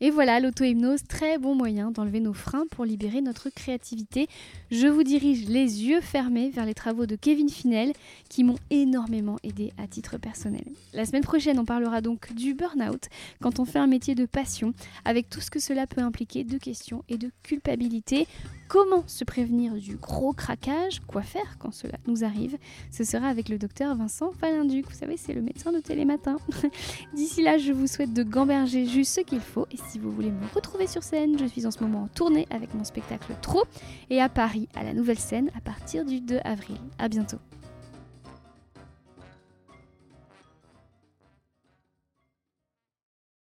[SPEAKER 1] Et voilà, l'auto-hypnose, très bon moyen d'enlever nos freins pour libérer notre créativité. Je vous dirige les yeux fermés vers les travaux de Kevin Finel qui m'ont énormément aidé à titre personnel. La semaine prochaine, on parlera donc du burn-out quand on fait un métier de passion, avec tout ce que cela peut impliquer de questions et de culpabilité. Comment se prévenir du gros craquage Quoi faire quand cela nous arrive Ce sera avec le docteur Vincent Falinduc. Vous savez, c'est le médecin de Télématin. D'ici là, je vous souhaite de gamberger juste ce qu'il faut. Et si vous voulez me retrouver sur scène, je suis en ce moment en tournée avec mon spectacle Trop et à Paris à la nouvelle scène à partir du 2 avril. À bientôt.